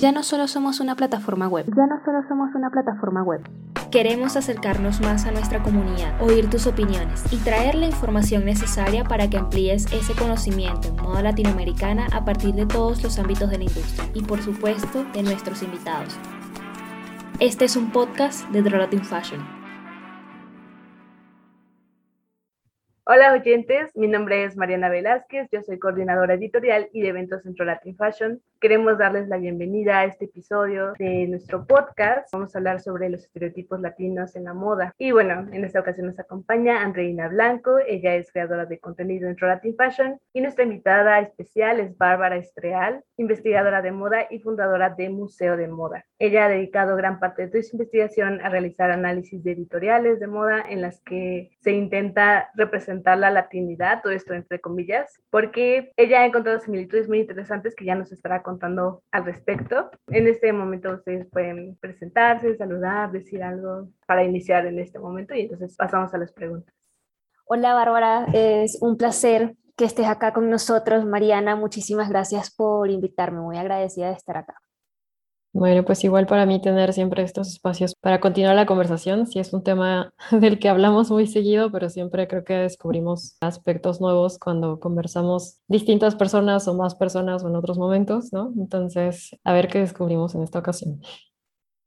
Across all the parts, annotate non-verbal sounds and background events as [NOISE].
Ya no solo somos una plataforma web. Ya no solo somos una plataforma web. Queremos acercarnos más a nuestra comunidad, oír tus opiniones y traer la información necesaria para que amplíes ese conocimiento en moda latinoamericana a partir de todos los ámbitos de la industria y por supuesto de nuestros invitados. Este es un podcast de Drolatin Fashion. Hola oyentes, mi nombre es Mariana Velázquez, yo soy coordinadora editorial y de eventos Centro Latin Fashion. Queremos darles la bienvenida a este episodio de nuestro podcast. Vamos a hablar sobre los estereotipos latinos en la moda. Y bueno, en esta ocasión nos acompaña Andreina Blanco, ella es creadora de contenido en Latin Fashion y nuestra invitada especial es Bárbara Estreal, investigadora de moda y fundadora de Museo de Moda. Ella ha dedicado gran parte de su investigación a realizar análisis de editoriales de moda en las que se intenta representar la latinidad, todo esto entre comillas, porque ella ha encontrado similitudes muy interesantes que ya nos estará contando al respecto. En este momento ustedes pueden presentarse, saludar, decir algo para iniciar en este momento y entonces pasamos a las preguntas. Hola Bárbara, es un placer que estés acá con nosotros. Mariana, muchísimas gracias por invitarme, muy agradecida de estar acá. Bueno, pues igual para mí tener siempre estos espacios para continuar la conversación, si es un tema [LAUGHS] del que hablamos muy seguido, pero siempre creo que descubrimos aspectos nuevos cuando conversamos distintas personas o más personas o en otros momentos, ¿no? Entonces, a ver qué descubrimos en esta ocasión.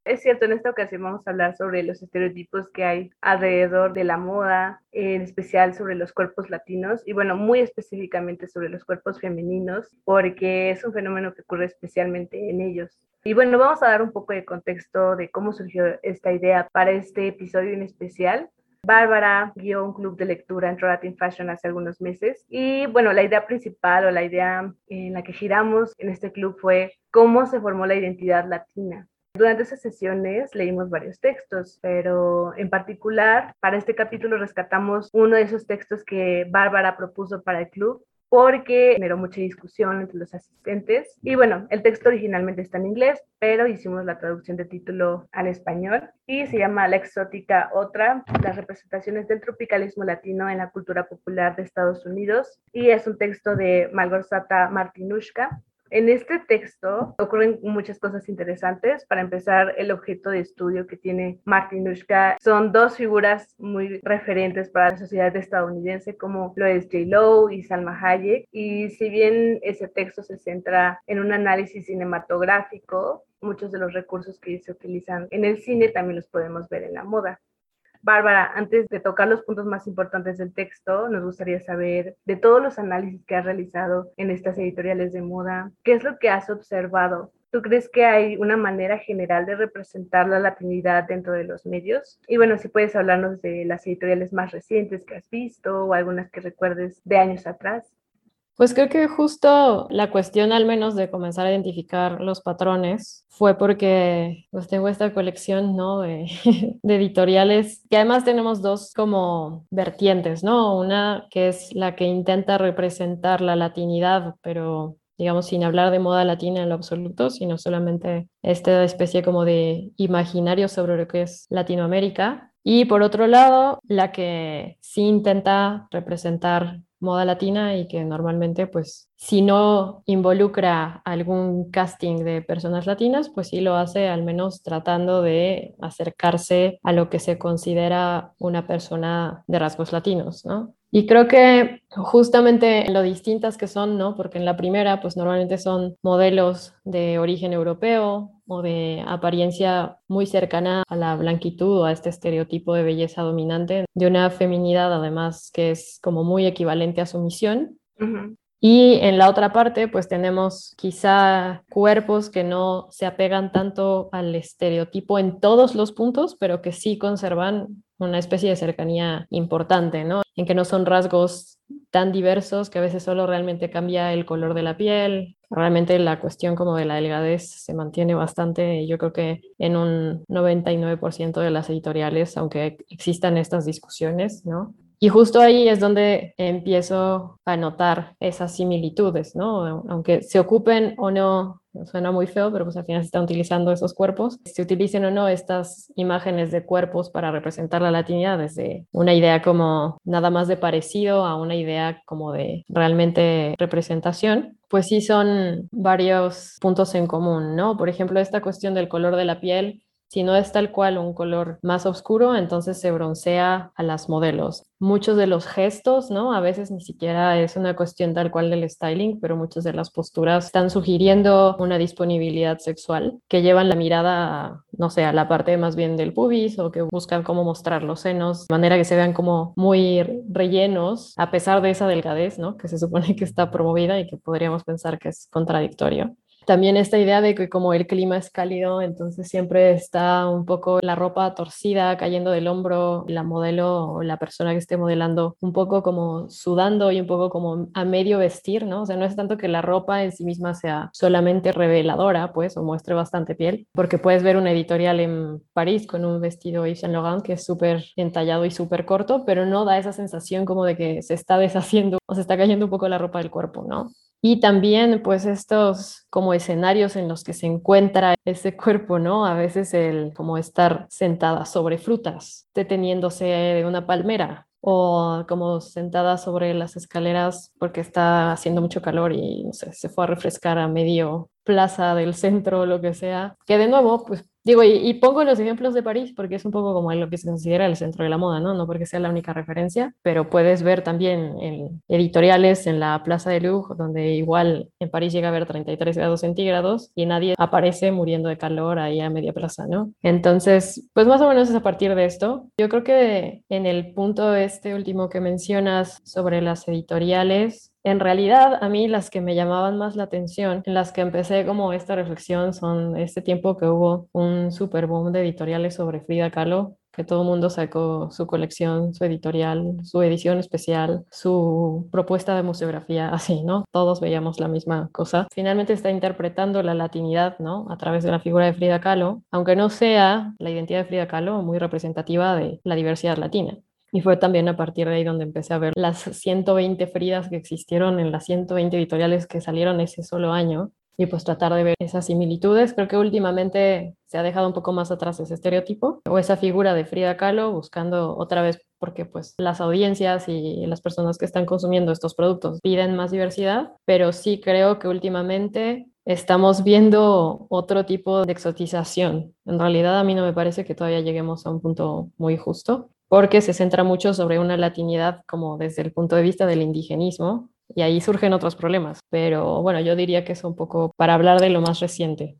Es cierto, en esta ocasión vamos a hablar sobre los estereotipos que hay alrededor de la moda, en especial sobre los cuerpos latinos y bueno, muy específicamente sobre los cuerpos femeninos, porque es un fenómeno que ocurre especialmente en ellos. Y bueno, vamos a dar un poco de contexto de cómo surgió esta idea para este episodio en especial. Bárbara guió un club de lectura en Latin Fashion hace algunos meses y bueno, la idea principal o la idea en la que giramos en este club fue cómo se formó la identidad latina. Durante esas sesiones leímos varios textos, pero en particular para este capítulo rescatamos uno de esos textos que Bárbara propuso para el club porque generó mucha discusión entre los asistentes. Y bueno, el texto originalmente está en inglés, pero hicimos la traducción de título al español y se llama La exótica otra, las representaciones del tropicalismo latino en la cultura popular de Estados Unidos. Y es un texto de Malgorzata Martinushka, en este texto ocurren muchas cosas interesantes. Para empezar, el objeto de estudio que tiene Martinushka son dos figuras muy referentes para la sociedad estadounidense, como lo es J. Lo y Salma Hayek. Y si bien ese texto se centra en un análisis cinematográfico, muchos de los recursos que se utilizan en el cine también los podemos ver en la moda. Bárbara, antes de tocar los puntos más importantes del texto, nos gustaría saber de todos los análisis que has realizado en estas editoriales de moda, ¿qué es lo que has observado? ¿Tú crees que hay una manera general de representar la latinidad dentro de los medios? Y bueno, si puedes hablarnos de las editoriales más recientes que has visto o algunas que recuerdes de años atrás. Pues creo que justo la cuestión al menos de comenzar a identificar los patrones fue porque pues tengo esta colección, ¿no? De, [LAUGHS] de, editoriales que además tenemos dos como vertientes, ¿no? Una que es la que intenta representar la latinidad, pero digamos sin hablar de moda latina en lo absoluto, sino solamente esta especie como de imaginario sobre lo que es Latinoamérica. Y por otro lado, la que sí intenta representar moda latina y que normalmente pues si no involucra algún casting de personas latinas, pues sí lo hace al menos tratando de acercarse a lo que se considera una persona de rasgos latinos, ¿no? Y creo que justamente lo distintas que son, ¿no? Porque en la primera, pues normalmente son modelos de origen europeo o de apariencia muy cercana a la blanquitud o a este estereotipo de belleza dominante, de una feminidad además que es como muy equivalente a sumisión. Y en la otra parte, pues tenemos quizá cuerpos que no se apegan tanto al estereotipo en todos los puntos, pero que sí conservan una especie de cercanía importante, ¿no? En que no son rasgos tan diversos que a veces solo realmente cambia el color de la piel. Realmente la cuestión como de la delgadez se mantiene bastante, yo creo que en un 99% de las editoriales, aunque existan estas discusiones, ¿no? Y justo ahí es donde empiezo a notar esas similitudes, ¿no? Aunque se ocupen o no suena muy feo, pero pues al final se están utilizando esos cuerpos. Se utilicen o no estas imágenes de cuerpos para representar la latinidad desde una idea como nada más de parecido a una idea como de realmente representación, pues sí son varios puntos en común, ¿no? Por ejemplo, esta cuestión del color de la piel si no es tal cual un color más oscuro, entonces se broncea a las modelos. Muchos de los gestos, ¿no? A veces ni siquiera es una cuestión tal cual del styling, pero muchas de las posturas están sugiriendo una disponibilidad sexual que llevan la mirada, no sé, a la parte más bien del pubis o que buscan cómo mostrar los senos de manera que se vean como muy rellenos, a pesar de esa delgadez, ¿no? Que se supone que está promovida y que podríamos pensar que es contradictorio. También esta idea de que como el clima es cálido, entonces siempre está un poco la ropa torcida, cayendo del hombro, la modelo o la persona que esté modelando un poco como sudando y un poco como a medio vestir, ¿no? O sea, no es tanto que la ropa en sí misma sea solamente reveladora, pues, o muestre bastante piel, porque puedes ver una editorial en París con un vestido Yves Saint Laurent que es súper entallado y súper corto, pero no da esa sensación como de que se está deshaciendo o se está cayendo un poco la ropa del cuerpo, ¿no? Y también pues estos como escenarios en los que se encuentra ese cuerpo, ¿no? A veces el como estar sentada sobre frutas, deteniéndose de una palmera o como sentada sobre las escaleras porque está haciendo mucho calor y no sé, se fue a refrescar a medio plaza del centro o lo que sea, que de nuevo pues Digo, y, pongo los ejemplos de París porque es un poco como lo que se considera el centro de la moda, ¿no? No porque sea la única referencia, pero puedes ver también en editoriales en la Plaza de Louvre, donde igual en París llega a haber 33 grados centígrados y nadie aparece muriendo de calor ahí a media plaza, ¿no? Entonces, pues más o menos es a partir de esto. Yo creo que en el punto este último que mencionas sobre las editoriales, en realidad, a mí las que me llamaban más la atención, en las que empecé como esta reflexión, son este tiempo que hubo un super boom de editoriales sobre Frida Kahlo, que todo el mundo sacó su colección, su editorial, su edición especial, su propuesta de museografía, [LAUGHS] así, ¿no? Todos veíamos la misma cosa. Finalmente está interpretando la latinidad, ¿no? A través de la figura de Frida Kahlo, aunque no sea la identidad de Frida Kahlo muy representativa de la diversidad latina. Y fue también a partir de ahí donde empecé a ver las 120 Fridas que existieron en las 120 editoriales que salieron ese solo año y pues tratar de ver esas similitudes. Creo que últimamente se ha dejado un poco más atrás ese estereotipo o esa figura de Frida Kahlo buscando otra vez porque pues las audiencias y las personas que están consumiendo estos productos piden más diversidad, pero sí creo que últimamente estamos viendo otro tipo de exotización. En realidad a mí no me parece que todavía lleguemos a un punto muy justo porque se centra mucho sobre una latinidad como desde el punto de vista del indigenismo y ahí surgen otros problemas. Pero bueno, yo diría que es un poco para hablar de lo más reciente.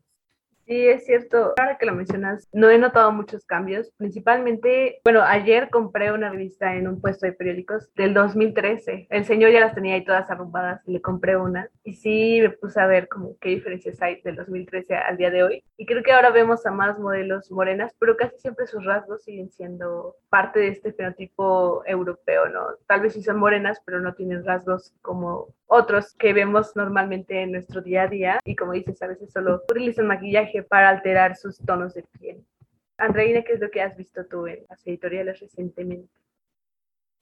Sí, es cierto. Ahora que lo mencionas, no he notado muchos cambios. Principalmente, bueno, ayer compré una revista en un puesto de periódicos del 2013. El señor ya las tenía ahí todas arrumbadas y le compré una. Y sí, me puse a ver como qué diferencias hay del 2013 al día de hoy. Y creo que ahora vemos a más modelos morenas, pero casi siempre sus rasgos siguen siendo parte de este fenotipo europeo, ¿no? Tal vez sí son morenas, pero no tienen rasgos como otros que vemos normalmente en nuestro día a día y como dices, a veces solo utilizan maquillaje para alterar sus tonos de piel. Andreina, ¿qué es lo que has visto tú en las editoriales recientemente?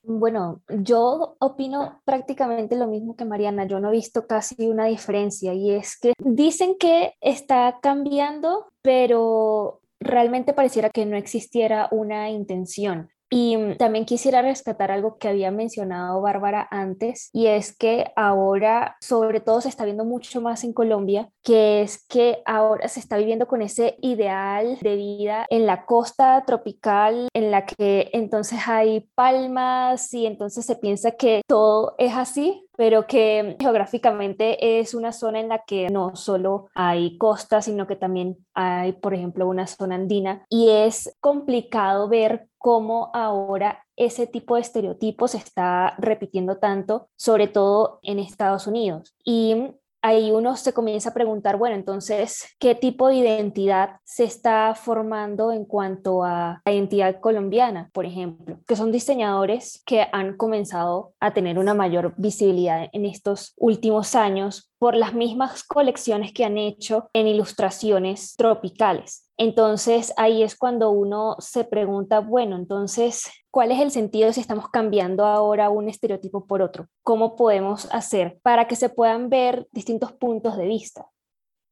Bueno, yo opino prácticamente lo mismo que Mariana. Yo no he visto casi una diferencia y es que dicen que está cambiando, pero realmente pareciera que no existiera una intención. Y mm, también quisiera rescatar algo que había mencionado Bárbara antes, y es que ahora, sobre todo, se está viendo mucho más en Colombia, que es que ahora se está viviendo con ese ideal de vida en la costa tropical, en la que entonces hay palmas y entonces se piensa que todo es así, pero que geográficamente es una zona en la que no solo hay costas, sino que también hay, por ejemplo, una zona andina. Y es complicado ver cómo ahora ese tipo de estereotipos se está repitiendo tanto, sobre todo en Estados Unidos. Y ahí uno se comienza a preguntar, bueno, entonces, ¿qué tipo de identidad se está formando en cuanto a la identidad colombiana, por ejemplo? Que son diseñadores que han comenzado a tener una mayor visibilidad en estos últimos años por las mismas colecciones que han hecho en ilustraciones tropicales. Entonces ahí es cuando uno se pregunta, bueno, entonces, ¿cuál es el sentido si estamos cambiando ahora un estereotipo por otro? ¿Cómo podemos hacer para que se puedan ver distintos puntos de vista?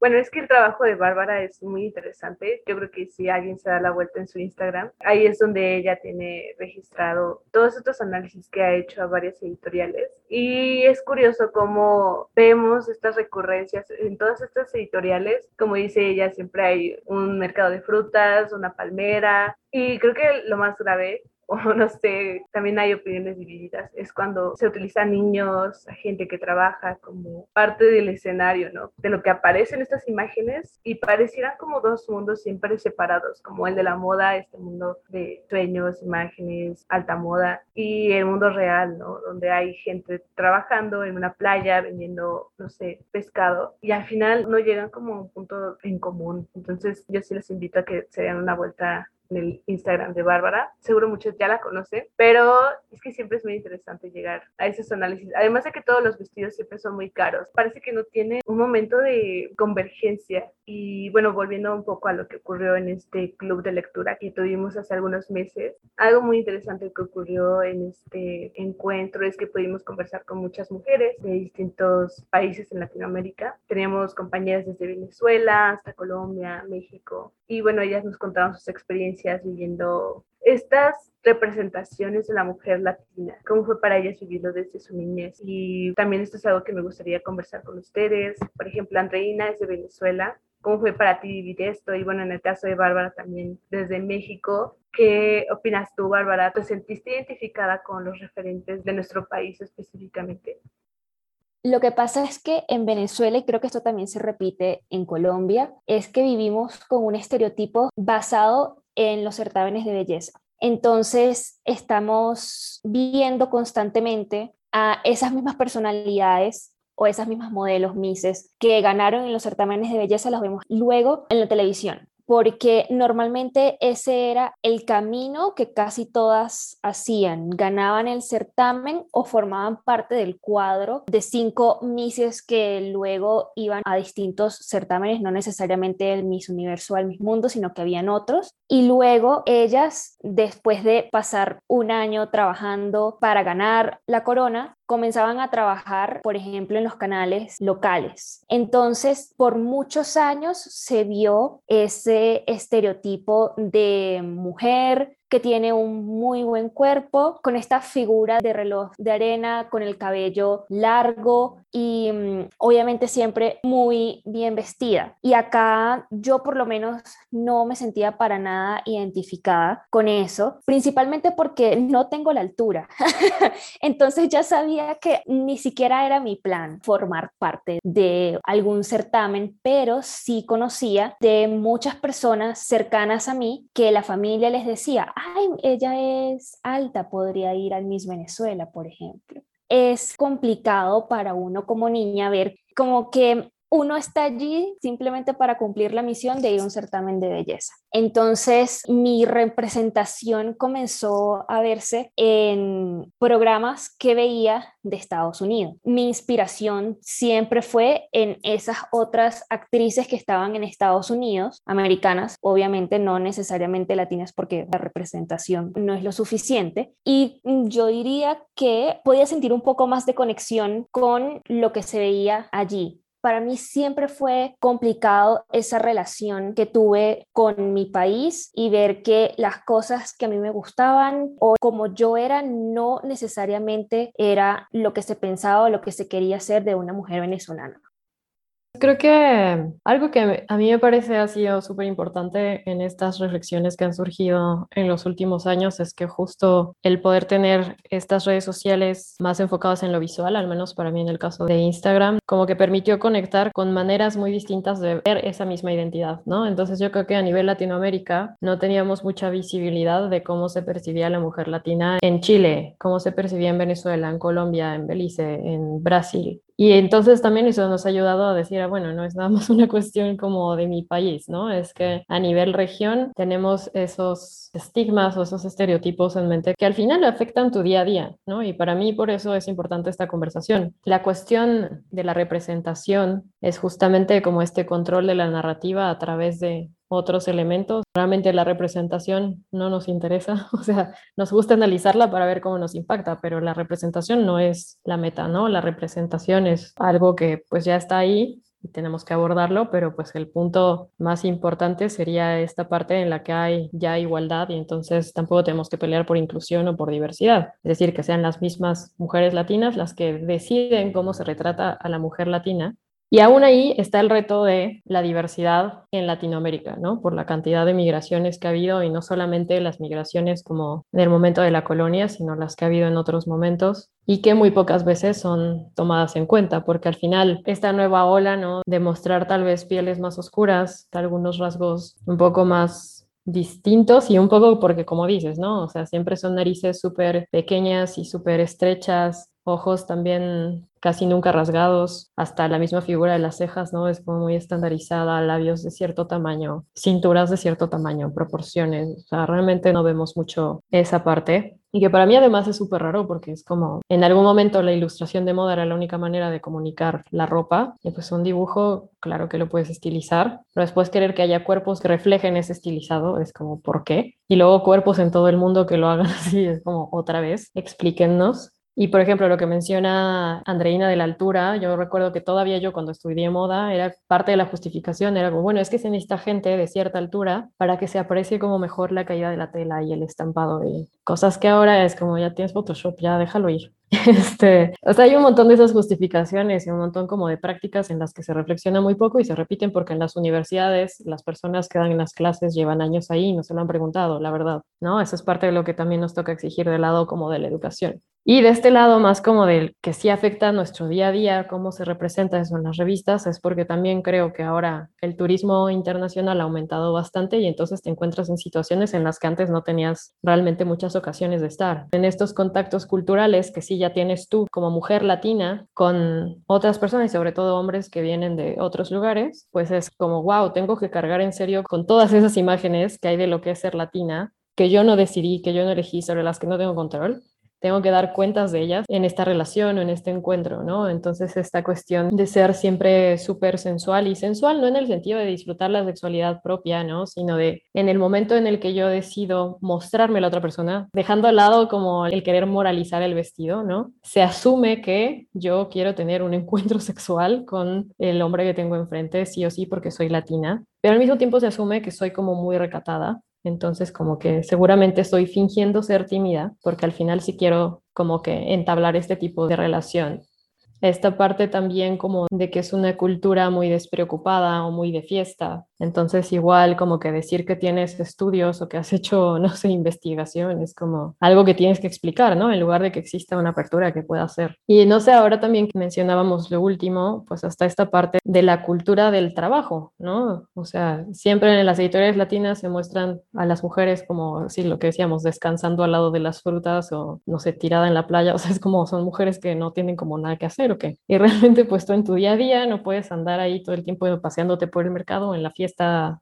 Bueno, es que el trabajo de Bárbara es muy interesante. Yo creo que si alguien se da la vuelta en su Instagram, ahí es donde ella tiene registrado todos estos análisis que ha hecho a varias editoriales. Y es curioso cómo vemos estas recurrencias en todas estas editoriales. Como dice ella, siempre hay un mercado de frutas, una palmera. Y creo que lo más grave [LAUGHS] no sé, también hay opiniones divididas, es cuando se utilizan niños, gente que trabaja como parte del escenario, ¿no? De lo que aparece en estas imágenes y parecieran como dos mundos siempre separados, como el de la moda, este mundo de sueños, imágenes, alta moda, y el mundo real, ¿no? Donde hay gente trabajando en una playa vendiendo, no sé, pescado, y al final no llegan como un punto en común. Entonces yo sí les invito a que se den una vuelta en el Instagram de Bárbara. Seguro muchos ya la conocen, pero es que siempre es muy interesante llegar a esos análisis. Además de que todos los vestidos siempre son muy caros. Parece que no tiene un momento de convergencia. Y bueno, volviendo un poco a lo que ocurrió en este club de lectura que tuvimos hace algunos meses, algo muy interesante que ocurrió en este encuentro es que pudimos conversar con muchas mujeres de distintos países en Latinoamérica. Teníamos compañeras desde Venezuela hasta Colombia, México. Y bueno, ellas nos contaron sus experiencias viviendo estas representaciones de la mujer latina, cómo fue para ellas vivirlo desde su niñez. Y también esto es algo que me gustaría conversar con ustedes. Por ejemplo, Andreina es de Venezuela. ¿Cómo fue para ti vivir esto? Y bueno, en el caso de Bárbara también desde México. ¿Qué opinas tú, Bárbara? ¿Te sentiste identificada con los referentes de nuestro país específicamente? Lo que pasa es que en Venezuela, y creo que esto también se repite en Colombia, es que vivimos con un estereotipo basado en los certámenes de belleza. Entonces, estamos viendo constantemente a esas mismas personalidades o esas mismas modelos Mises que ganaron en los certámenes de belleza, las vemos luego en la televisión porque normalmente ese era el camino que casi todas hacían. Ganaban el certamen o formaban parte del cuadro de cinco Misses que luego iban a distintos certámenes, no necesariamente el Miss Universo al Miss Mundo, sino que habían otros. Y luego ellas, después de pasar un año trabajando para ganar la corona, comenzaban a trabajar, por ejemplo, en los canales locales. Entonces, por muchos años se vio ese estereotipo de mujer que tiene un muy buen cuerpo, con esta figura de reloj de arena, con el cabello largo y mm, obviamente siempre muy bien vestida. Y acá yo por lo menos no me sentía para nada identificada con eso, principalmente porque no tengo la altura. [LAUGHS] Entonces ya sabía que ni siquiera era mi plan formar parte de algún certamen, pero sí conocía de muchas personas cercanas a mí que la familia les decía, ella es alta, podría ir al Miss Venezuela, por ejemplo. Es complicado para uno como niña ver como que uno está allí simplemente para cumplir la misión de ir a un certamen de belleza. Entonces, mi representación comenzó a verse en programas que veía de Estados Unidos. Mi inspiración siempre fue en esas otras actrices que estaban en Estados Unidos, americanas, obviamente no necesariamente latinas porque la representación no es lo suficiente. Y yo diría que podía sentir un poco más de conexión con lo que se veía allí para mí siempre fue complicado esa relación que tuve con mi país y ver que las cosas que a mí me gustaban o como yo era no necesariamente era lo que se pensaba o lo que se quería hacer de una mujer venezolana. Creo que algo que a mí me parece ha sido súper importante en estas reflexiones que han surgido en los últimos años es que justo el poder tener estas redes sociales más enfocadas en lo visual, al menos para mí en el caso de Instagram, como que permitió conectar con maneras muy distintas de ver esa misma identidad, ¿no? Entonces yo creo que a nivel Latinoamérica no teníamos mucha visibilidad de cómo se percibía la mujer latina en Chile, cómo se percibía en Venezuela, en Colombia, en Belice, en Brasil. Y entonces también eso nos ha ayudado a decir, ah, bueno, no es nada más una [LAUGHS] cuestión como de mi país, ¿no? Es que a nivel región tenemos esos estigmas o esos estereotipos en mente que al final afectan tu día a día, ¿no? Y para mí por eso es importante esta conversación. La cuestión de la representación es justamente como este control de la narrativa a través de otros elementos. Realmente la representación no nos interesa, [LAUGHS] o sea, nos gusta analizarla para ver cómo nos impacta, pero la representación no es la meta, ¿no? La representación es algo que pues ya está ahí y tenemos que abordarlo, pero pues el punto más importante sería esta parte en la que hay ya igualdad y entonces tampoco tenemos que pelear por inclusión o por diversidad. Es decir, que sean las mismas mujeres latinas las que deciden cómo se retrata a la mujer latina y aún ahí está el reto de la diversidad en Latinoamérica, ¿no? Por la cantidad de migraciones que ha habido y no solamente las migraciones como en el momento de la colonia, sino las que ha habido en otros momentos y que muy pocas veces son tomadas en cuenta, porque al final esta nueva ola, ¿no? De mostrar tal vez pieles más oscuras, algunos rasgos un poco más distintos y un poco porque como dices, ¿no? O sea, siempre son narices súper pequeñas y súper estrechas, ojos también casi nunca rasgados, hasta la misma figura de las cejas, ¿no? Es como muy estandarizada, labios de cierto tamaño, cinturas de cierto tamaño, proporciones, o sea, realmente no vemos mucho esa parte. Y que para mí además es súper raro porque es como, en algún momento la ilustración de moda era la única manera de comunicar la ropa, y pues un dibujo, claro que lo puedes estilizar, pero después querer que haya cuerpos que reflejen ese estilizado es como, ¿por qué? Y luego cuerpos en todo el mundo que lo hagan [LAUGHS] así, es como, otra vez, explíquennos. Y por ejemplo, lo que menciona Andreina de la altura, yo recuerdo que todavía yo cuando estudié moda, era parte de la justificación, era como, bueno, es que se necesita gente de cierta altura para que se aprecie como mejor la caída de la tela y el estampado de cosas que ahora es como, ya tienes Photoshop, ya déjalo ir. [LAUGHS] Este, o sea, hay un montón de esas justificaciones y un montón como de prácticas en las que se reflexiona muy poco y se repiten porque en las universidades las personas que dan en las clases llevan años ahí y no se lo han preguntado, la verdad, ¿no? Eso es parte de lo que también nos toca exigir del lado como de la educación. Y de este lado más como del que sí afecta a nuestro día a día, cómo se representa eso en las revistas, es porque también creo que ahora el turismo internacional ha aumentado bastante y entonces te encuentras en situaciones en las que antes no tenías realmente muchas ocasiones de estar. En estos contactos culturales que sí ya tienes tú como mujer latina con otras personas y sobre todo hombres que vienen de otros lugares, pues es como, wow, tengo que cargar en serio con todas esas imágenes que hay de lo que es ser latina que yo no decidí, que yo no elegí, sobre las que no tengo control tengo que dar cuentas de ellas en esta relación o en este encuentro, ¿no? Entonces esta cuestión de ser siempre súper sensual y sensual no en el sentido de disfrutar la sexualidad propia, ¿no? Sino de en el momento en el que yo decido mostrarme a la otra persona, dejando al lado como el querer moralizar el vestido, ¿no? Se asume que yo quiero tener un encuentro [LAUGHS] sexual con el hombre que tengo enfrente, sí o sí, porque soy latina, pero al mismo tiempo se asume que soy como muy recatada entonces, como que seguramente estoy fingiendo ser tímida, porque al final sí quiero como que entablar este tipo de relación esta parte también como de que es una cultura muy despreocupada o muy de fiesta. Entonces igual como que decir que tienes estudios o que has [LAUGHS] hecho, no sé, investigación es como algo que tienes que explicar, ¿no? En lugar de que exista una apertura que pueda hacer. Y no sé, ahora también que mencionábamos lo último, pues hasta esta parte de la cultura del trabajo, ¿no? O sea, siempre en las editoriales latinas se muestran a las mujeres como, sí, lo que decíamos, descansando al lado de las frutas o, no sé, tirada en la playa, [LAUGHS] o sea, es como son mujeres que no tienen como nada que hacer y [LAUGHS] realmente pues tú en tu día a día no puedes andar ahí todo el tiempo paseándote por el mercado en la fiesta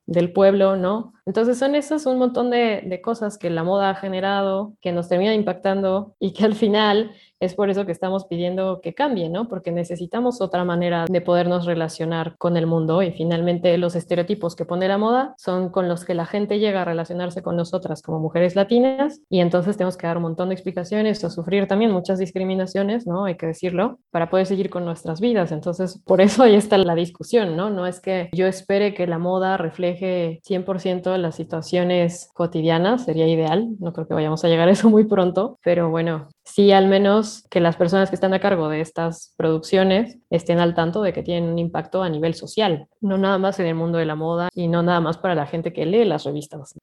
del pueblo, ¿no? Entonces son esas un montón de, de cosas que la moda ha generado, que nos termina impactando y que al final es por eso que estamos pidiendo que cambie, ¿no? Porque necesitamos otra manera de podernos relacionar con el mundo y finalmente los estereotipos que pone la moda son con los que la gente llega a relacionarse con nosotras como mujeres latinas y entonces tenemos que dar un montón de explicaciones o sufrir también muchas discriminaciones, ¿no? Hay que decirlo, para poder seguir con nuestras vidas. Entonces, por eso ahí está la discusión, ¿no? No es que yo espere que la moda refleje 100% las situaciones cotidianas, sería ideal, no creo que vayamos a llegar a eso muy pronto, pero bueno, sí al menos que las personas que están a cargo de estas producciones estén al tanto de que tienen un impacto a nivel social, no nada más en el mundo de la moda y no nada más para la gente que lee las revistas.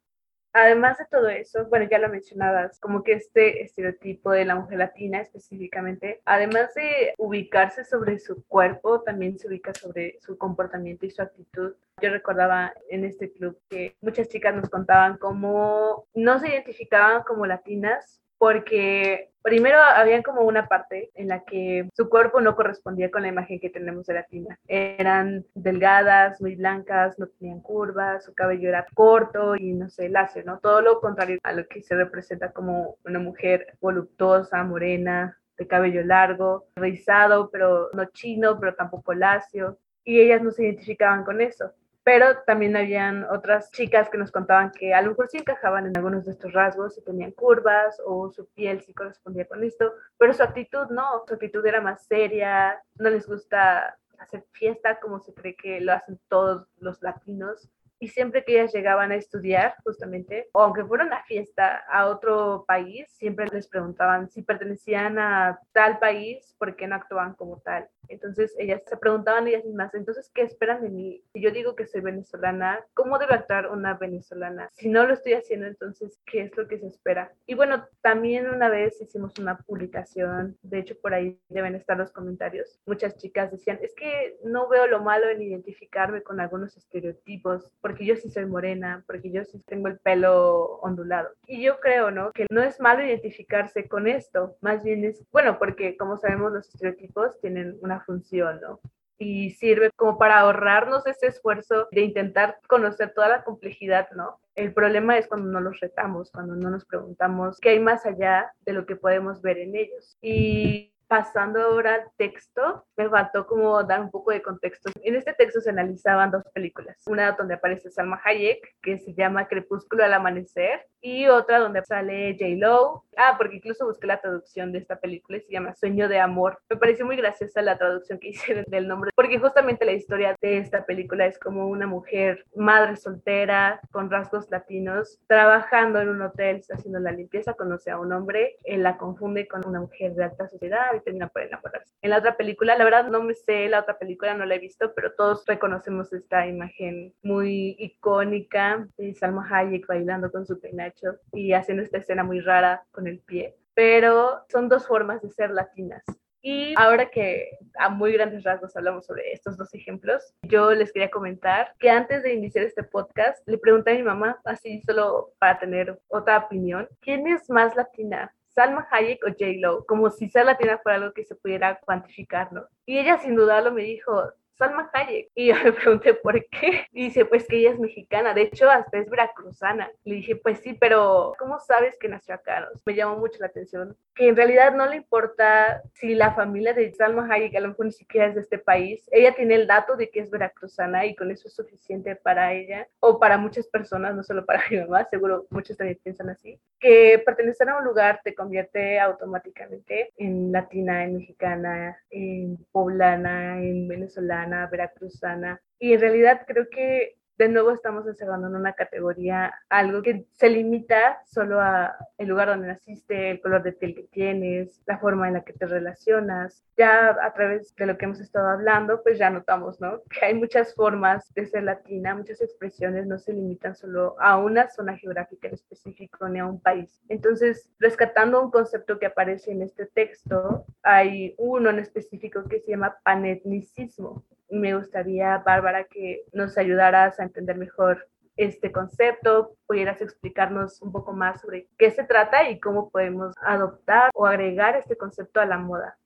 Además de todo eso, bueno, ya lo mencionabas, como que este estereotipo de la mujer latina específicamente, además de ubicarse sobre su cuerpo, también se ubica sobre su comportamiento y su actitud. Yo recordaba en este club que muchas chicas nos contaban cómo no se identificaban como latinas porque primero había como una parte en la que su cuerpo no correspondía con la imagen que tenemos de latina. Eran delgadas, muy blancas, no tenían curvas, su cabello era corto y no sé, lacio, ¿no? Todo lo contrario a lo que se representa como una mujer voluptuosa, morena, de cabello largo, rizado, pero no chino, pero tampoco lacio. Y ellas no se identificaban con eso pero también habían otras chicas que nos contaban que a lo mejor sí encajaban en algunos de estos rasgos, y tenían curvas o su piel sí correspondía con esto, pero su actitud no, su actitud era más seria, no les gusta hacer fiesta como se cree que lo hacen todos los latinos y siempre que ellas llegaban a estudiar, justamente, o aunque fuera una fiesta a otro país, siempre les preguntaban si pertenecían a tal país, por qué no actuaban como tal. Entonces ellas se preguntaban ellas mismas, entonces, ¿qué esperan de mí? Si yo digo que soy venezolana, ¿cómo debe actuar una venezolana? Si no lo estoy haciendo, entonces, ¿qué es lo que se espera? Y bueno, también una vez hicimos una publicación, de hecho por ahí deben estar los comentarios. Muchas chicas decían, es que no veo lo malo en identificarme con algunos estereotipos porque yo sí soy morena, porque yo sí tengo el pelo ondulado. Y yo creo, ¿no? Que no es malo identificarse con esto, más bien es, bueno, porque como sabemos los estereotipos tienen una función, ¿no? y sirve como para ahorrarnos ese esfuerzo de intentar conocer toda la complejidad, ¿no? El problema es cuando no los retamos, cuando no nos preguntamos qué hay más allá de lo que podemos ver en ellos. Y pasando ahora al texto, me faltó como dar un poco de contexto. En este texto se analizaban dos películas, una donde aparece Salma Hayek, que se llama Crepúsculo al amanecer, y otra donde sale J. Lo. Ah, porque incluso busqué la traducción de esta película y se llama Sueño de Amor. Me pareció muy graciosa la traducción que [LAUGHS] hicieron del nombre, porque justamente la historia de esta película es como una mujer madre soltera con rasgos latinos trabajando en un hotel, haciendo la limpieza, conoce a un hombre, él la confunde con una mujer de alta sociedad y termina por enamorarse. En la otra película, la verdad no me sé la otra película, no la he visto, pero todos reconocemos esta imagen muy icónica de Salma Hayek bailando con su peinacho y haciendo esta escena muy rara con el pie. Pero son dos formas de ser latinas. Y ahora que a muy grandes rasgos hablamos sobre estos dos ejemplos, yo les quería comentar que antes de iniciar este podcast le pregunté a mi mamá, así solo para tener otra opinión, ¿quién es más latina? Salma Hayek o J-Lo, como si ser latina fuera algo que se pudiera cuantificar. Y ella sin dudarlo me dijo, Salma Hayek. Y yo le pregunté por qué. Y dice, pues que ella es mexicana, de hecho hasta es veracruzana. Le dije, pues sí, pero ¿cómo sabes que nació acá? Me llamó mucho la atención que en realidad no le importa si la familia de Salma Hayek a lo mejor ni siquiera es de este país. Ella tiene el dato de que es veracruzana y con eso es suficiente para ella o para muchas personas, no solo para [LAUGHS] mi mamá, seguro muchos también piensan así, que pertenecer a un lugar te convierte automáticamente en latina, en mexicana, en poblana, en venezolana veracruzana. Y en realidad creo que de nuevo estamos encerrando en una categoría algo que se limita solo a el lugar donde naciste, el color de piel que tienes, la forma en la que te relacionas. Ya a través de lo que hemos estado hablando, pues ya notamos, ¿no? Que hay muchas formas de ser latina, muchas expresiones no se limitan solo a una zona geográfica en específico ni a un país. Entonces, rescatando un concepto que aparece en este texto, hay uno en específico que se llama panetnicismo me gustaría, Bárbara, que nos ayudaras a entender mejor este concepto, pudieras explicarnos un poco más sobre qué se trata y cómo podemos adoptar o agregar este concepto a la moda.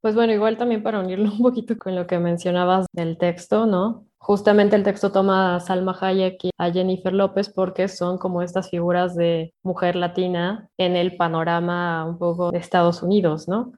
Pues bueno, igual también para unirlo [LAUGHS] un poquito con lo que mencionabas del texto, ¿no? Justamente el texto toma a Salma Hayek y a Jennifer López porque son como estas figuras de mujer latina en el panorama un poco de Estados Unidos, ¿no?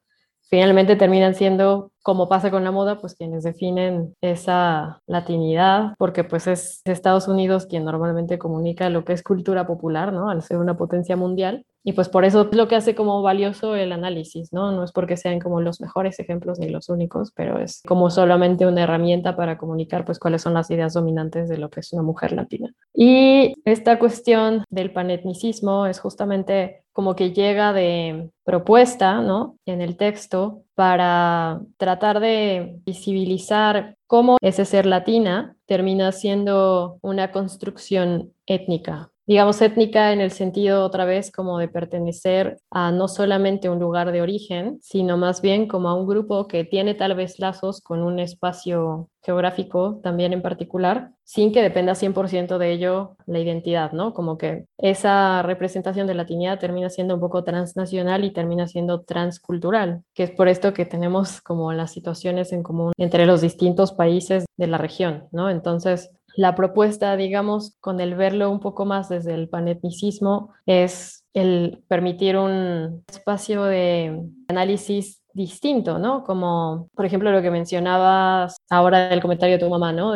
Finalmente terminan siendo, como pasa con la moda, pues quienes definen esa latinidad, porque pues es Estados Unidos quien normalmente comunica lo que es cultura popular, ¿no? Al ser una potencia mundial. Y pues por eso es lo que hace como valioso el análisis, ¿no? No es porque sean como los mejores ejemplos ni los únicos, pero es como solamente una herramienta para comunicar pues cuáles son las ideas dominantes de lo que es una mujer latina. Y esta cuestión del panetnicismo es justamente como que llega de propuesta, ¿no? En el texto para tratar de visibilizar cómo ese ser latina termina siendo una construcción étnica, digamos, étnica en el sentido otra vez como de pertenecer a no solamente un lugar de origen, sino más bien como a un grupo que tiene tal vez lazos con un espacio geográfico también en particular, sin que dependa 100% de ello la identidad, ¿no? Como que esa representación de latinidad termina siendo un poco transnacional y termina siendo transcultural, que es por esto que tenemos como las situaciones en común entre los distintos países de la región, ¿no? Entonces, la propuesta, digamos, con el verlo un poco más desde el panetnicismo, es el permitir un espacio de análisis distinto, ¿no? Como, por ejemplo, lo que mencionabas ahora del comentario de tu mamá, ¿no?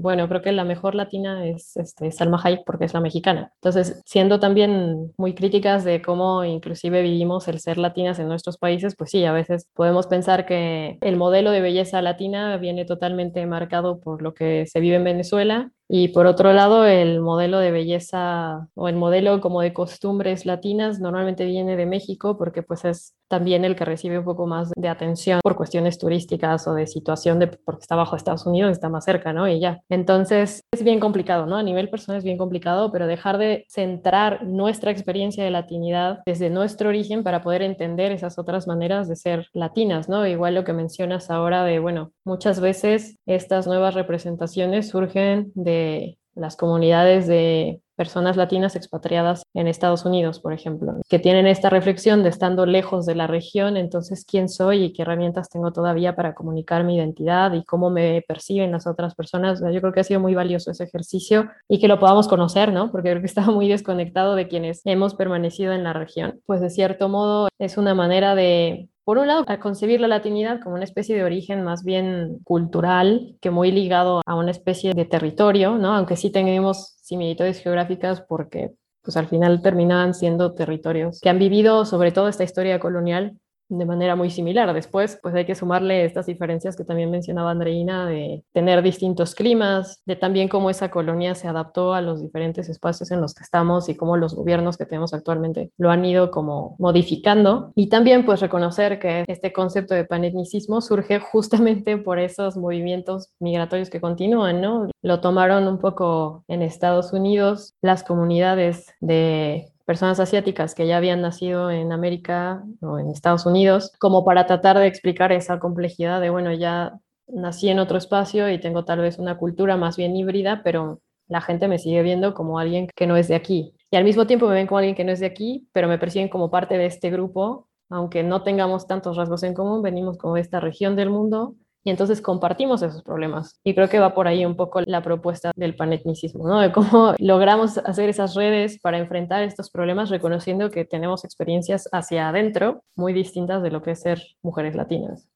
Bueno, creo que la mejor latina es este, Salma Hayek porque es la mexicana. Entonces, siendo también muy críticas de cómo inclusive vivimos el ser latinas en nuestros países, pues sí, a veces podemos pensar que el modelo de belleza latina viene totalmente marcado por lo que se vive en Venezuela y por otro lado, el modelo de belleza o el modelo como de costumbres latinas normalmente viene de México porque pues es también el que recibe un poco más de atención por cuestiones turísticas o de situación de porque está bajo Estados Unidos, está más cerca, ¿no? Y ya. Entonces es bien complicado, ¿no? A nivel personal es bien complicado, pero dejar de centrar nuestra experiencia de latinidad desde nuestro origen para poder entender esas otras maneras de ser latinas, ¿no? Igual lo que mencionas ahora de, bueno, muchas veces estas nuevas representaciones surgen de las comunidades de personas latinas expatriadas en Estados Unidos, por ejemplo, que tienen esta reflexión de estando lejos de la región, entonces quién soy y qué herramientas tengo todavía para comunicar mi identidad y cómo me perciben las otras personas. Yo creo que ha sido muy valioso ese ejercicio y que lo podamos conocer, ¿no? Porque creo que estaba muy desconectado de quienes hemos permanecido en la región. Pues de cierto modo es una manera de por un lado, concebir la latinidad como una especie de origen más bien cultural, que muy ligado a una especie de territorio, ¿no? Aunque sí tenemos similitudes geográficas porque pues al final terminaban siendo territorios que han vivido sobre todo esta historia colonial de manera muy similar. Después, pues hay que sumarle estas diferencias que también mencionaba Andreina de tener distintos climas, de también cómo esa colonia se adaptó a los diferentes espacios en los que estamos y cómo los gobiernos que tenemos actualmente lo han ido como modificando. Y también pues reconocer que este concepto de panetnicismo surge justamente por esos movimientos migratorios que continúan, ¿no? Lo tomaron un poco en Estados Unidos las comunidades de personas asiáticas que ya habían nacido en América o en Estados Unidos, como para tratar de explicar esa complejidad de, bueno, ya nací en otro espacio y tengo tal vez una cultura más bien híbrida, pero la gente me sigue viendo como alguien que no es de aquí. Y al mismo tiempo me ven como alguien que no es de aquí, pero me perciben como parte de este grupo, aunque no tengamos tantos rasgos en común, venimos como de esta región del mundo y entonces compartimos esos problemas. Y creo que va por ahí un poco la propuesta del panetnicismo, ¿no? De cómo [LAUGHS] logramos hacer esas redes para enfrentar estos problemas reconociendo que tenemos experiencias hacia adentro muy distintas de lo que es ser mujeres latinas.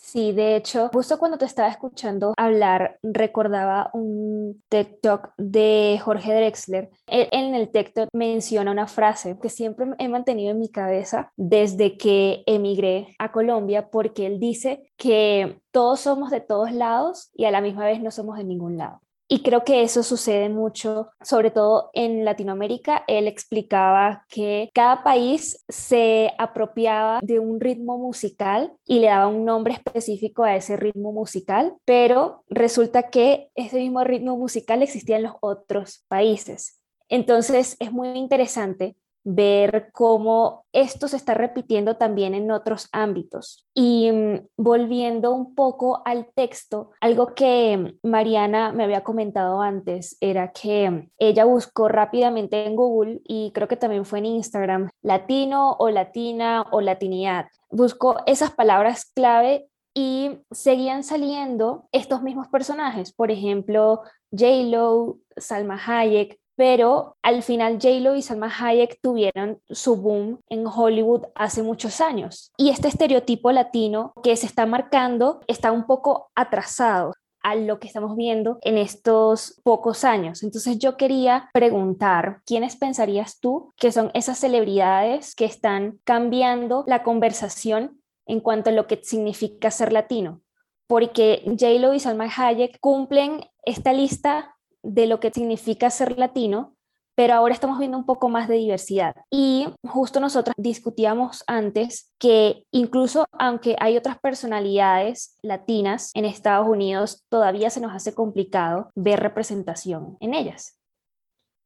Sí, de hecho, justo cuando te estaba escuchando hablar, recordaba un TikTok de Jorge Drexler. Él, en el TikTok menciona una frase que siempre he mantenido en mi cabeza desde que emigré a Colombia, porque él dice que todos somos de todos lados y a la misma vez no somos de ningún lado. Y creo que eso sucede mucho, sobre todo en Latinoamérica. Él explicaba que cada país se apropiaba de un ritmo musical y le daba un nombre específico a ese ritmo musical, pero resulta que ese mismo ritmo musical existía en los otros países. Entonces es muy interesante ver cómo esto se está repitiendo también en otros ámbitos. Y mm, volviendo un poco al texto, algo que Mariana me había comentado antes era que ella buscó rápidamente en Google y creo que también fue en Instagram, latino o latina o latinidad. Buscó esas palabras clave y seguían saliendo estos mismos personajes, por ejemplo, J-Lo, Salma Hayek, pero al final J-Lo y Salma Hayek tuvieron su boom en Hollywood hace muchos años. Y este estereotipo latino que se está marcando está un poco atrasado a lo que estamos viendo en estos pocos años. Entonces yo quería preguntar, ¿quiénes pensarías tú que son esas celebridades que están cambiando la conversación en cuanto a lo que significa ser latino? Porque J-Lo y Salma Hayek cumplen esta lista de lo que significa ser latino, pero ahora estamos viendo un poco más de diversidad. Y justo nosotros discutíamos antes que incluso aunque hay otras personalidades latinas en Estados Unidos, todavía se nos hace complicado ver representación en ellas.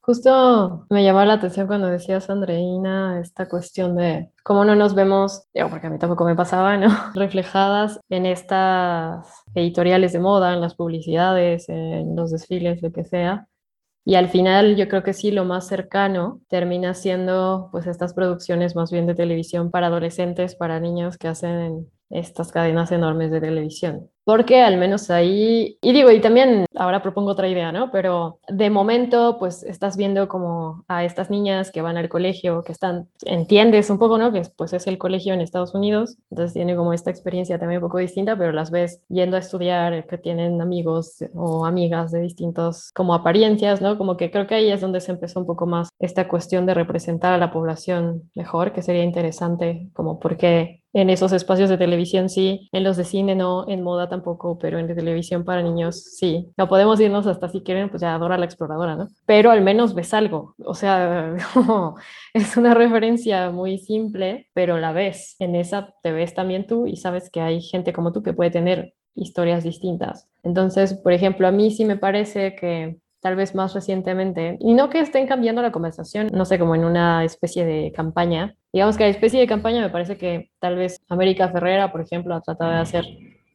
Justo me llamó la atención cuando decías, Andreina, esta cuestión de cómo no nos vemos, porque a mí tampoco me pasaba, ¿no? [LAUGHS] Reflejadas en estas editoriales de moda, en las publicidades, en los desfiles, lo que sea. Y al final yo creo que sí, lo más cercano termina siendo pues estas producciones más bien de televisión para adolescentes, para niños que hacen estas cadenas enormes de televisión. Porque al menos ahí, y digo, y también ahora propongo otra idea, ¿no? Pero de momento, pues estás viendo como a estas niñas que van al colegio, que están, entiendes un poco, ¿no? Que pues es el colegio en Estados Unidos, entonces tiene como esta experiencia también un poco distinta, pero las ves yendo a estudiar, que tienen amigos o amigas de distintos como apariencias, ¿no? Como que creo que ahí es donde se empezó un poco más esta cuestión de representar a la población mejor, que sería interesante, como porque en esos espacios de televisión sí, en los de cine no, en moda tampoco, pero en televisión para niños sí. No podemos irnos hasta si quieren, pues ya adora la exploradora, ¿no? Pero al menos ves algo, o sea, [LAUGHS] es una referencia muy simple, pero la ves. En esa te ves también tú y sabes que hay gente como tú que puede tener historias distintas. Entonces, por ejemplo, a mí sí me parece que tal vez más recientemente, y no que estén cambiando la conversación, no sé, como en una especie de campaña. Digamos que la especie de campaña me parece que tal vez América Ferrera, por ejemplo, ha tratado de hacer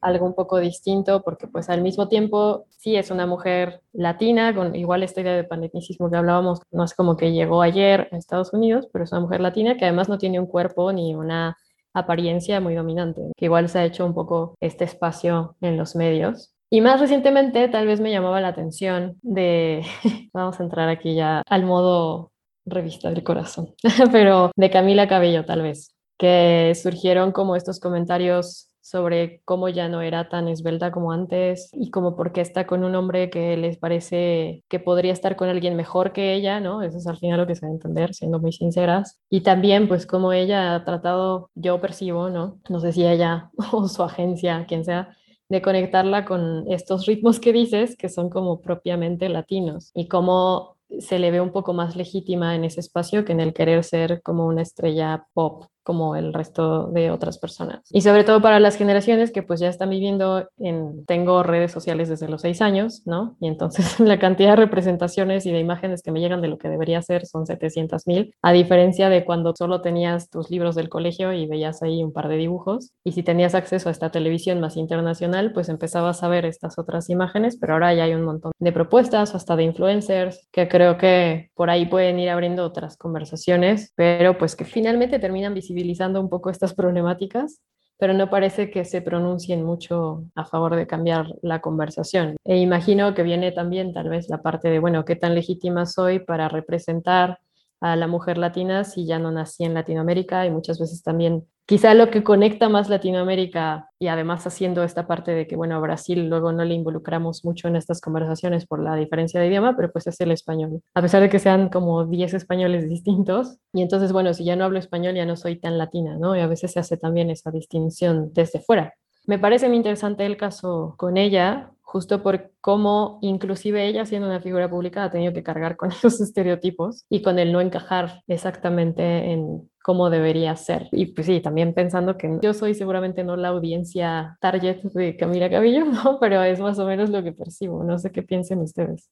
algo un poco distinto porque pues al mismo tiempo sí es una mujer latina con igual esta idea de panetnicismo que hablábamos no es como que llegó ayer a Estados Unidos pero es una mujer latina que además no tiene un cuerpo ni una apariencia muy dominante que igual se ha hecho un poco este espacio en los medios y más recientemente tal vez me llamaba la atención de, [LAUGHS] vamos a entrar aquí ya al modo revista del corazón, [LAUGHS] pero de Camila Cabello tal vez, que surgieron como estos comentarios sobre cómo ya no era tan esbelta como antes y como por qué está con un hombre que les parece que podría estar con alguien mejor que ella, ¿no? Eso es al final lo que se va a entender, siendo muy sinceras. Y también pues como ella ha tratado, yo percibo, ¿no? No sé si ella [LAUGHS] o su agencia, quien sea, de conectarla con estos ritmos que dices, que son como propiamente latinos, y cómo se le ve un poco más legítima en ese espacio que en el querer ser como una estrella pop como el resto de otras personas. Y sobre todo para las generaciones que pues ya están viviendo en, tengo redes sociales desde los seis años, ¿no? Y entonces [LAUGHS] la cantidad de representaciones y de imágenes que me llegan de lo que debería ser son 700 mil, a diferencia de cuando solo tenías tus libros del colegio y veías ahí un par de dibujos. Y si tenías acceso a esta televisión más internacional, pues empezabas a ver estas otras imágenes, pero ahora ya hay un montón de propuestas, hasta de influencers, que creo que por ahí pueden ir abriendo otras conversaciones, pero pues que finalmente terminan visibilizando visibilizando un poco estas problemáticas, pero no parece que se pronuncien mucho a favor de cambiar la conversación. E imagino que viene también tal vez la parte de, bueno, ¿qué tan legítima soy para representar a la mujer latina si ya no nací en Latinoamérica? Y muchas veces también quizá lo que conecta más Latinoamérica y además haciendo esta parte de que, bueno, Brasil luego no le involucramos mucho en estas conversaciones por la diferencia de idioma, pero pues es el español, a pesar de que sean como 10 españoles distintos. Y entonces, bueno, si ya no hablo español, ya no soy tan latina, ¿no? Y a veces se hace también esa distinción desde fuera. Me parece muy interesante el caso con ella, justo por cómo inclusive ella siendo una figura pública ha tenido que cargar con [LAUGHS] esos estereotipos y con el no encajar exactamente en cómo debería ser. Y pues sí, también pensando que yo soy seguramente no la audiencia target de Camila Cabello, [LAUGHS] ¿no? Pero es más o menos lo que percibo. No sé qué piensen ustedes.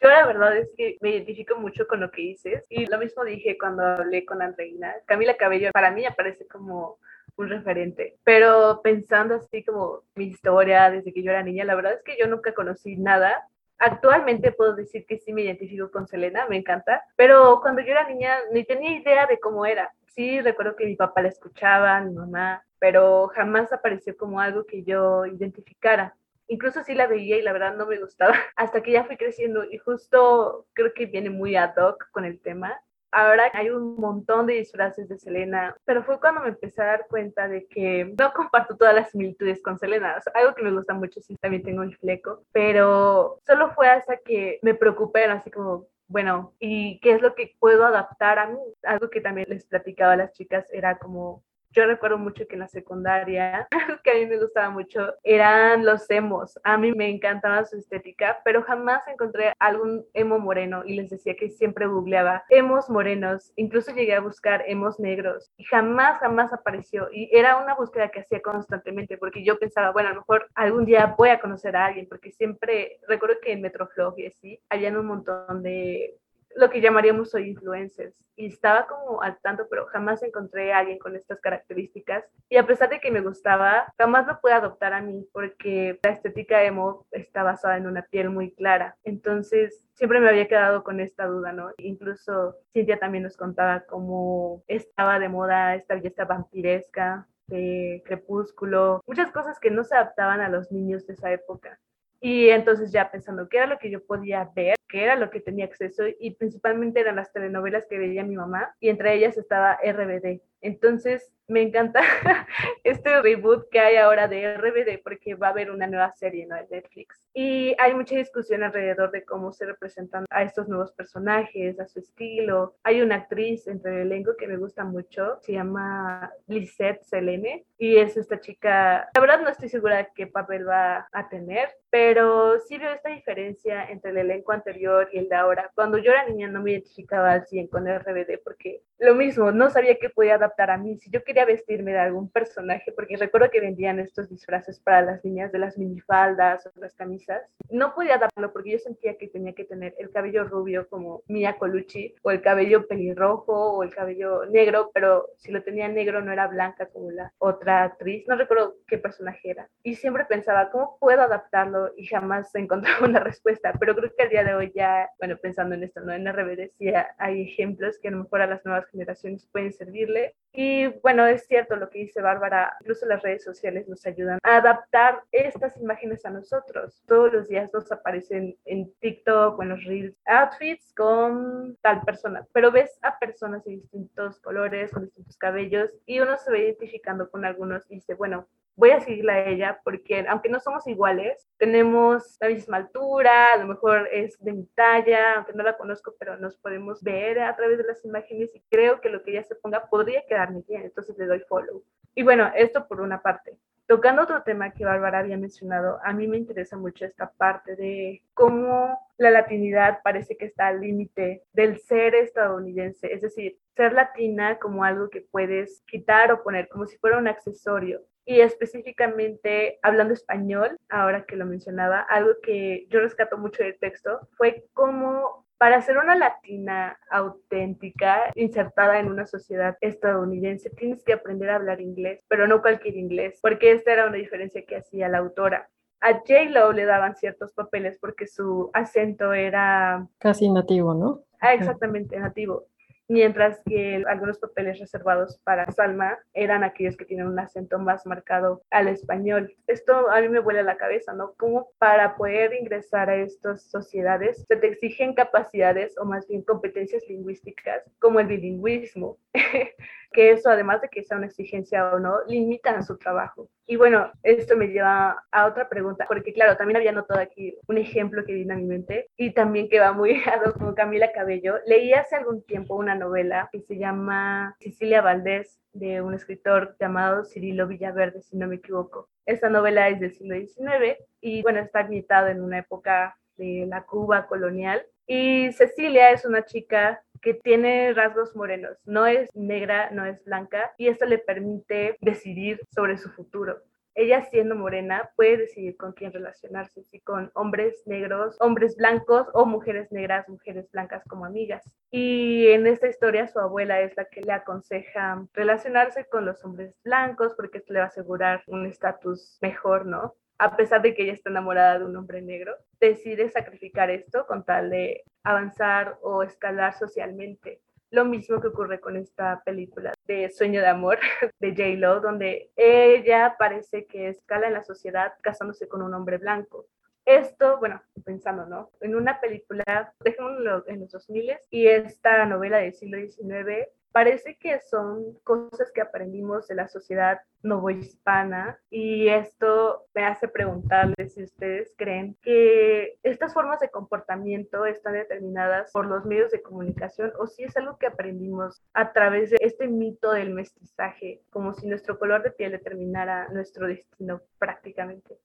Yo la verdad es que me identifico mucho con lo que dices y lo mismo dije cuando hablé con Andreina. Camila Cabello para mí aparece como un referente. Pero pensando así como mi historia desde que yo era niña, la verdad es que yo nunca conocí nada. Actualmente puedo decir que sí me identifico con Selena, me encanta, pero cuando yo era niña ni tenía idea de cómo era. Sí, recuerdo que mi papá la escuchaba, mi mamá, pero jamás apareció como algo que yo identificara. Incluso sí la veía y la verdad no me gustaba [LAUGHS] hasta que ya fui creciendo y justo creo que viene muy ad hoc con el tema Ahora hay un montón de disfraces de Selena, pero fue cuando me empecé a dar cuenta de que no comparto todas las similitudes con Selena. algo que me gusta mucho, sí, también tengo el fleco, pero solo fue hasta que me preocupé, así como, bueno, ¿y qué es lo que puedo adaptar a mí? Algo que también les platicaba a las chicas era como, yo recuerdo mucho que en la secundaria, [LAUGHS] que a mí me gustaba mucho, eran los emos. A mí me encantaba su estética, pero jamás encontré algún emo moreno y les decía que siempre googleaba emos morenos. Incluso llegué a buscar emos negros y jamás, jamás apareció. Y era una búsqueda que hacía constantemente porque yo pensaba, bueno, a lo mejor algún día voy a conocer a alguien porque siempre, recuerdo que en Metroflog y así, habían un montón de lo que llamaríamos hoy influencers. Y estaba como al tanto, pero jamás encontré a alguien con estas características. Y a pesar de que me gustaba, jamás lo pude adoptar a mí porque la estética emo está basada en una piel muy clara. Entonces, siempre me había quedado con esta duda, ¿no? Incluso Cintia también nos contaba cómo estaba de moda esta belleza vampiresca, de Crepúsculo, muchas cosas que no se adaptaban a los niños de esa época. Y entonces ya pensando qué era lo que yo podía ver, qué era lo que tenía acceso y principalmente eran las telenovelas que veía mi mamá y entre ellas estaba RBD. Entonces me encanta [LAUGHS] este reboot que hay ahora de RBD porque va a haber una nueva serie ¿no? en Netflix. Y hay mucha discusión alrededor de cómo se representan a estos nuevos personajes, a su estilo. Hay una actriz entre el elenco que me gusta mucho, se llama Lisette Selene y es esta chica, la verdad no estoy segura de qué papel va a tener, pero sí veo esta diferencia entre el elenco anterior y el de ahora. Cuando yo era niña no me identificaba al 100 con RBD porque lo mismo, no sabía que podía adaptar a mí. Si yo quería vestirme de algún personaje, porque recuerdo que vendían estos disfraces para las niñas de las minifaldas o las camisas, no podía adaptarlo porque yo sentía que tenía que tener el cabello rubio como Mia Colucci o el cabello pelirrojo o el cabello negro, pero si lo tenía negro no era blanca como la otra actriz, no recuerdo qué personaje era. Y siempre pensaba, ¿cómo puedo adaptarlo? Y jamás [LAUGHS] encontraba una respuesta, pero creo que al día de hoy ya, bueno, pensando en esto, ¿no? En RBD sí hay ejemplos que a lo mejor a las nuevas generaciones pueden servirle. Y bueno, es cierto lo que dice Bárbara, incluso las redes sociales nos ayudan a adaptar estas imágenes a nosotros. Todos los días nos aparecen en TikTok o en los Reels outfits con tal persona, pero ves a personas de distintos colores, con distintos cabellos y uno se va identificando con algunos y dice, bueno, voy a seguirla a ella porque aunque no somos iguales, tenemos la misma altura, a lo mejor es de mi talla, aunque no la conozco, pero nos podemos ver a través de las imágenes y creo que lo que ella se ponga podría quedarme bien, entonces le doy follow. Y bueno, esto por una parte. Tocando otro tema que Bárbara había mencionado, a mí me interesa mucho esta parte de cómo la latinidad parece que está al límite del ser estadounidense, es decir, ser latina como algo que puedes quitar o poner, como si fuera un accesorio y específicamente hablando español, ahora que lo mencionaba, algo que yo rescato mucho del texto fue cómo para ser una latina auténtica, insertada en una sociedad estadounidense, tienes que aprender a hablar inglés, pero no cualquier inglés, porque esta era una diferencia que hacía la autora. A J. Lo le daban ciertos papeles porque su acento era... Casi nativo, ¿no? Ah, exactamente, nativo mientras que algunos papeles reservados para Salma eran aquellos que tienen un acento más marcado al español. Esto a mí me vuela la cabeza, ¿no? Como para poder ingresar a estas sociedades se te exigen capacidades o más bien competencias lingüísticas como el bilingüismo. [LAUGHS] que eso, además de que sea una exigencia o no, limitan su trabajo. Y bueno, esto me lleva a otra pregunta, porque claro, también había notado aquí un ejemplo que viene a mi mente y también que va muy [LAUGHS] a con Camila Cabello. Leí hace algún tiempo una novela que se llama Cecilia Valdés, de un escritor llamado Cirilo Villaverde, si no me equivoco. Esta novela es del siglo XIX y bueno, está ambientada en una época de la Cuba colonial. Y Cecilia es una chica que tiene rasgos morenos, no es negra, no es blanca, y esto le permite decidir sobre su futuro. Ella siendo morena puede decidir con quién relacionarse, si con hombres negros, hombres blancos o mujeres negras, mujeres blancas como amigas. Y en esta historia su abuela es la que le aconseja relacionarse con los hombres blancos porque esto le va a asegurar un estatus mejor, ¿no? A pesar de que ella está enamorada de un hombre negro, decide sacrificar esto con tal de avanzar o escalar socialmente. Lo mismo que ocurre con esta película de Sueño de Amor [LAUGHS] de J. Lo, donde ella parece que escala en la sociedad casándose con un hombre blanco. Esto, bueno, pensando, ¿no? En una película, dejémoslo en los 2000 y esta novela del siglo XIX parece que son cosas que aprendimos de la sociedad novohispana y esto me hace preguntarles si ustedes creen que estas formas de comportamiento están determinadas por los medios de comunicación o si es algo que aprendimos a través de este mito del mestizaje, como si nuestro color de piel determinara nuestro destino prácticamente.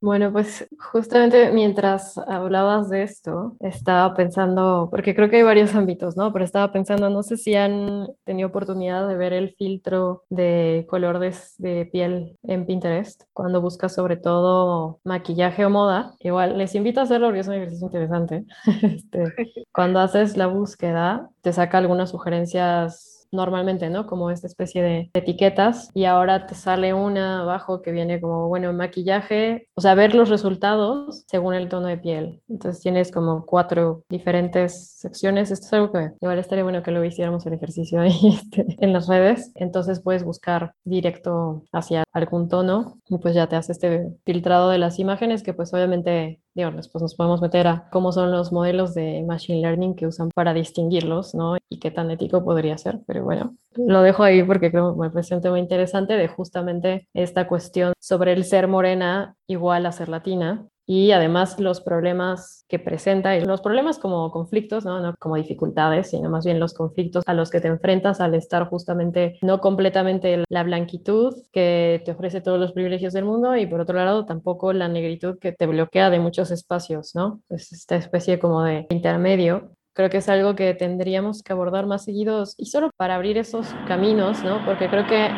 Bueno, pues justamente mientras hablabas de esto, estaba pensando, porque creo que hay varios ámbitos, ¿no? Pero estaba pensando, no sé si han tenido oportunidad de ver el filtro de color de, piel en Pinterest, cuando buscas sobre todo maquillaje o moda. Igual les invito a hacerlo porque es un ejercicio interesante. [LAUGHS] Este, cuando haces la búsqueda, te saca algunas sugerencias normalmente, ¿no? Como esta especie de etiquetas y ahora te sale una abajo que viene como, bueno, maquillaje, o sea, ver los resultados según el tono de piel. Entonces tienes como cuatro diferentes secciones. Esto es algo que igual estaría bueno que lo hiciéramos el ejercicio ahí [LAUGHS] este, en las redes. Entonces puedes buscar directo hacia algún tono y pues ya te hace este filtrado de las imágenes que pues obviamente digo, después nos podemos meter a cómo son los modelos de machine learning que usan para distinguirlos, ¿no? Y qué tan ético podría ser, pero bueno, lo dejo ahí porque creo que me parece un interesante de justamente esta cuestión sobre el ser morena igual a ser latina y además los problemas que presenta, los problemas como conflictos, ¿no? no como dificultades, sino más bien los conflictos a los que te enfrentas al estar justamente no completamente la blanquitud que te ofrece todos los privilegios del mundo y por otro lado tampoco la negritud que te bloquea de muchos espacios, ¿no? Es esta especie como de intermedio creo que es algo que tendríamos que abordar más seguidos y solo para abrir esos caminos, ¿no? Porque creo que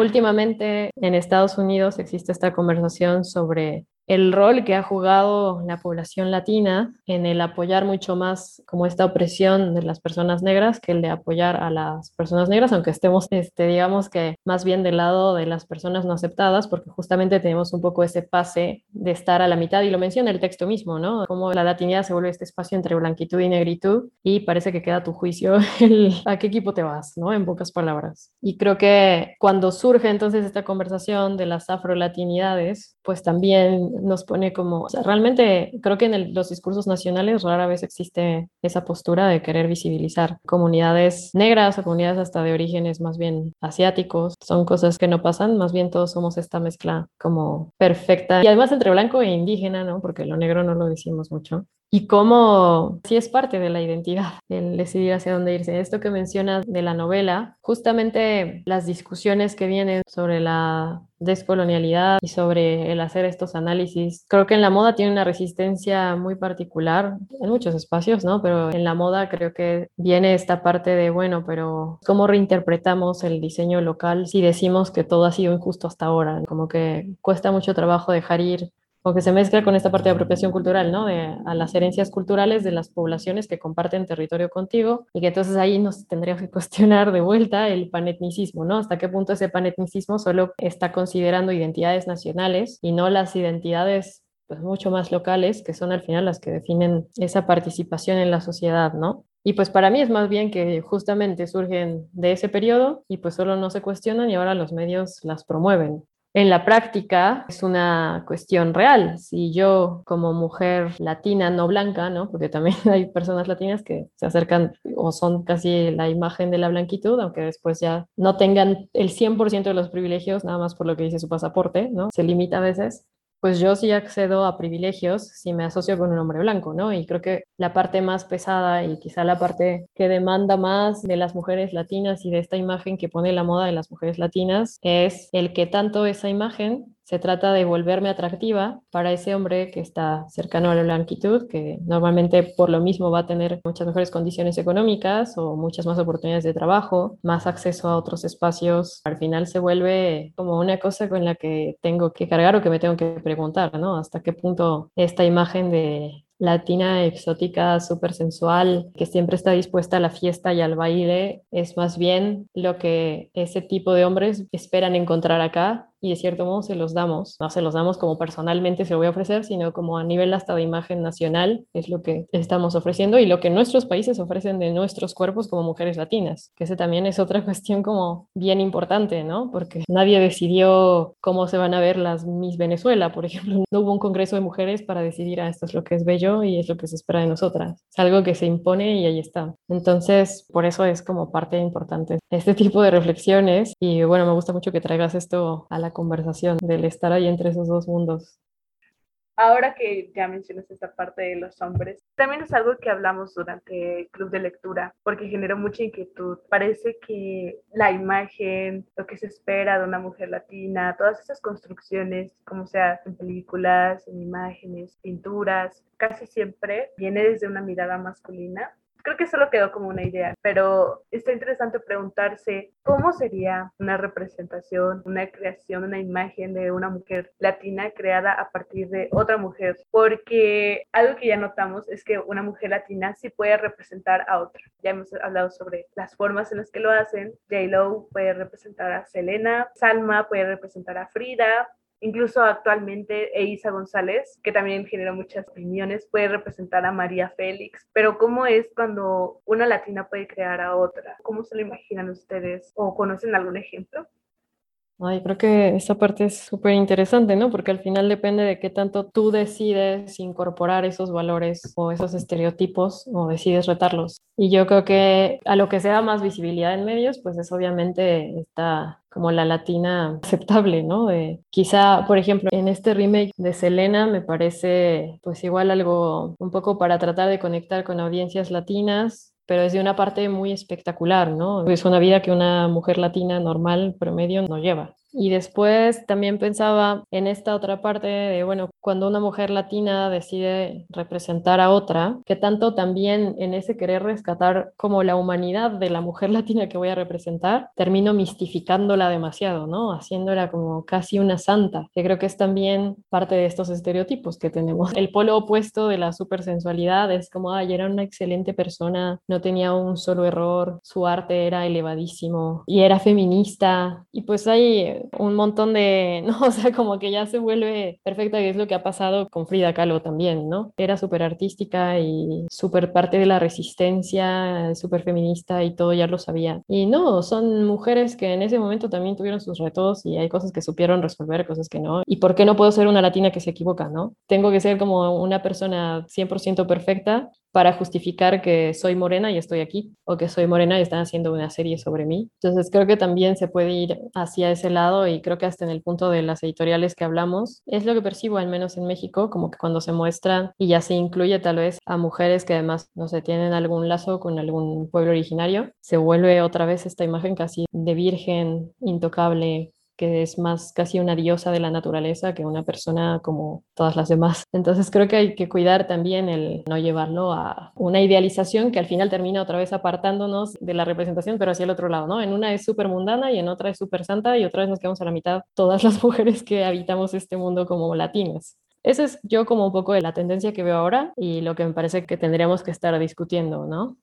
últimamente en Estados Unidos existe esta conversación sobre el rol que ha jugado la población latina en el apoyar mucho más como esta opresión de las personas negras que el de apoyar a las personas negras, aunque estemos, este, digamos que más bien del lado de las personas no aceptadas, porque justamente tenemos un poco ese pase de estar a la mitad, y lo menciona el texto mismo, ¿no? Como la latinidad se vuelve este espacio entre blanquitud y negritud, y parece que queda tu juicio [LAUGHS] el, a qué equipo te vas, ¿no? En pocas palabras. Y creo que cuando surge entonces esta conversación de las afrolatinidades, pues también nos pone como, realmente creo que en los discursos nacionales rara vez existe esa postura de querer visibilizar comunidades negras o comunidades hasta de orígenes más bien asiáticos. Son cosas que no pasan, más bien todos somos esta mezcla como perfecta y además entre blanco e indígena, ¿no? Porque lo negro no lo decimos mucho y cómo sí es parte de la identidad, el decidir hacia dónde irse. Esto que mencionas de la novela, justamente las discusiones que vienen sobre la descolonialidad y sobre el hacer estos análisis, creo que en la moda tiene una resistencia muy particular en muchos espacios, ¿no? Pero en la moda creo que viene esta parte de, bueno, pero ¿cómo reinterpretamos el diseño local si decimos que todo ha sido injusto hasta ahora? Como que cuesta mucho trabajo dejar ir que se mezcla con esta parte de apropiación cultural, ¿no? De, a las herencias culturales de las poblaciones que comparten territorio contigo y que entonces ahí nos tendría que [LAUGHS] cuestionar de vuelta el panetnicismo, ¿no? Hasta qué punto ese panetnicismo solo está considerando identidades nacionales y no las identidades pues, mucho más locales, que son al final las que definen esa participación en la sociedad, ¿no? Y pues para mí es más bien que justamente surgen de ese periodo y pues solo no se cuestionan y ahora los medios las promueven en la práctica es una cuestión real. Si yo como mujer latina, no blanca, ¿no? porque también [LAUGHS] hay personas latinas que se acercan o son casi la imagen de la blanquitud, aunque después ya no tengan el 100% de los privilegios, nada más por lo que dice su pasaporte, ¿no? se limita a veces pues yo sí accedo a privilegios si me asocio con un hombre blanco, ¿no? Y creo que la parte más pesada y quizá la parte que demanda más de las mujeres latinas y de esta imagen que pone la moda de las mujeres latinas es el que tanto esa imagen se trata de volverme atractiva para ese hombre que está cercano a la blanquitud, que normalmente por lo mismo va a tener muchas mejores condiciones económicas o muchas más oportunidades de trabajo, más acceso a otros espacios. Al final se vuelve como una cosa con la que tengo que cargar o que me tengo que preguntar, ¿no? Hasta qué punto esta imagen de latina, exótica, súper sensual, que siempre está dispuesta a la fiesta y al baile, es más bien lo que ese tipo de hombres esperan encontrar acá y de cierto modo se los damos. No se los damos como personalmente se lo voy a ofrecer, sino como a nivel hasta de imagen nacional es lo que estamos ofreciendo y lo que nuestros países ofrecen de nuestros cuerpos como mujeres latinas, que ese también es otra [LAUGHS] cuestión como bien importante, ¿no? Porque nadie decidió cómo se van a ver las Miss Venezuela, por ejemplo. [LAUGHS] No hubo un congreso de mujeres para decidir, ah, esto es lo que es bello y es lo que se espera de nosotras. Es algo que se impone y ahí está. Entonces, por eso es como parte importante este tipo de reflexiones y bueno, me gusta mucho que traigas esto a la conversación, del estar ahí entre esos dos mundos. Ahora que ya mencionas esta parte de los hombres, también es algo que hablamos durante el club de lectura, porque generó mucha inquietud. Parece que la imagen, lo que se espera de una mujer latina, todas esas construcciones, como sea en películas, en imágenes, pinturas, casi siempre viene desde una mirada masculina creo que solo quedó como una idea, pero está interesante preguntarse cómo sería una representación, una creación, una imagen de una mujer latina creada a partir de otra mujer, porque algo que ya notamos es que una mujer latina sí puede representar a otra. Ya hemos hablado sobre las formas en las que lo hacen. J-Lo puede representar a Selena, Salma puede representar a Frida, Incluso actualmente Eiza González, que también genera muchas opiniones, puede representar a María Félix. Pero ¿cómo es cuando una latina puede crear a otra? ¿Cómo se lo imaginan ustedes? ¿O conocen algún ejemplo? Ay, creo que esa parte es súper interesante, ¿no? Porque al final depende de qué tanto tú decides incorporar esos valores o esos estereotipos o decides retarlos. Y yo creo que a lo que sea más visibilidad en medios, pues es obviamente esta como la latina aceptable, ¿no? quizá, por ejemplo, en este remake de Selena me parece pues igual algo un poco para tratar de conectar con audiencias latinas, pero es de una parte muy espectacular, ¿no? Es una vida que una mujer latina normal, promedio, no lleva. Y después también pensaba en esta otra parte de, bueno, cuando una mujer latina decide representar a otra, que tanto también en ese querer rescatar como la humanidad de la mujer [LAUGHS] latina que voy a representar, termino mistificándola demasiado, ¿no? Haciéndola como casi una santa, que creo que es también parte de estos estereotipos que tenemos. El polo opuesto de la supersensualidad es como, ay, era una excelente persona, no tenía un solo error, su arte era elevadísimo y era feminista. Y pues hay un montón de, [LAUGHS] ¿no? O sea, como que ya se vuelve perfecta, y es lo que ha pasado con Frida Kahlo también, ¿no? Era súper artística y súper parte de la resistencia, súper feminista y todo ya lo sabía. Y no, son mujeres que en ese momento también tuvieron sus retos y hay cosas que supieron resolver, cosas que no. ¿Y por qué no puedo ser una latina que se equivoca, no? Tengo que ser como una persona 100% perfecta para justificar que soy morena y estoy aquí, o que soy morena y están haciendo una serie sobre mí. Entonces creo que también se puede ir hacia ese lado y creo que hasta en el punto de las editoriales que hablamos, es lo que percibo al menos en México, como que cuando se muestra y ya se incluye tal vez a mujeres que además, no sé, tienen algún lazo con algún pueblo originario, se vuelve otra vez esta imagen casi de virgen, intocable, que es más casi una diosa de la naturaleza que una persona como todas las demás. Entonces creo que hay que cuidar también el no llevarlo a una idealización que al final termina otra vez apartándonos de la representación, pero hacia el otro lado, ¿no? En una es súper mundana y en otra es súper santa y otra vez nos quedamos a la mitad todas las [LAUGHS] mujeres que habitamos este mundo como latinas. Esa es yo como un poco de la tendencia que veo ahora y lo que me parece que tendríamos que estar discutiendo, ¿no?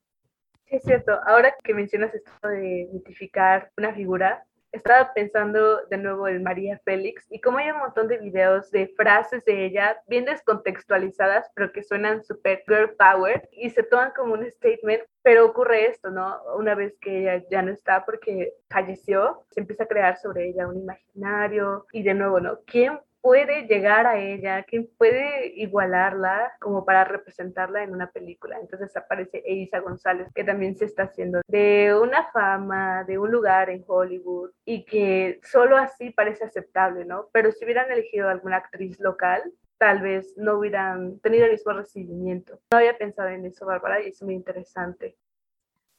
Sí, es cierto. Ahora que mencionas esto de mitificar una figura, estaba pensando de nuevo en María Félix y como hay un montón de videos de frases de ella bien descontextualizadas, pero que suenan super girl power y se toman como un statement, pero ocurre esto, ¿no? Una vez que ella ya no está porque falleció, se empieza a crear sobre ella un imaginario y de nuevo, ¿no? ¿Quién puede llegar a ella, quién puede igualarla como para representarla en una película. Entonces aparece Elisa González, que también se está haciendo de una fama, de un lugar en Hollywood y que solo así parece aceptable, ¿no? Pero si hubieran elegido alguna actriz local, tal vez no hubieran tenido el mismo recibimiento. No había pensado en eso, Bárbara, y es muy interesante.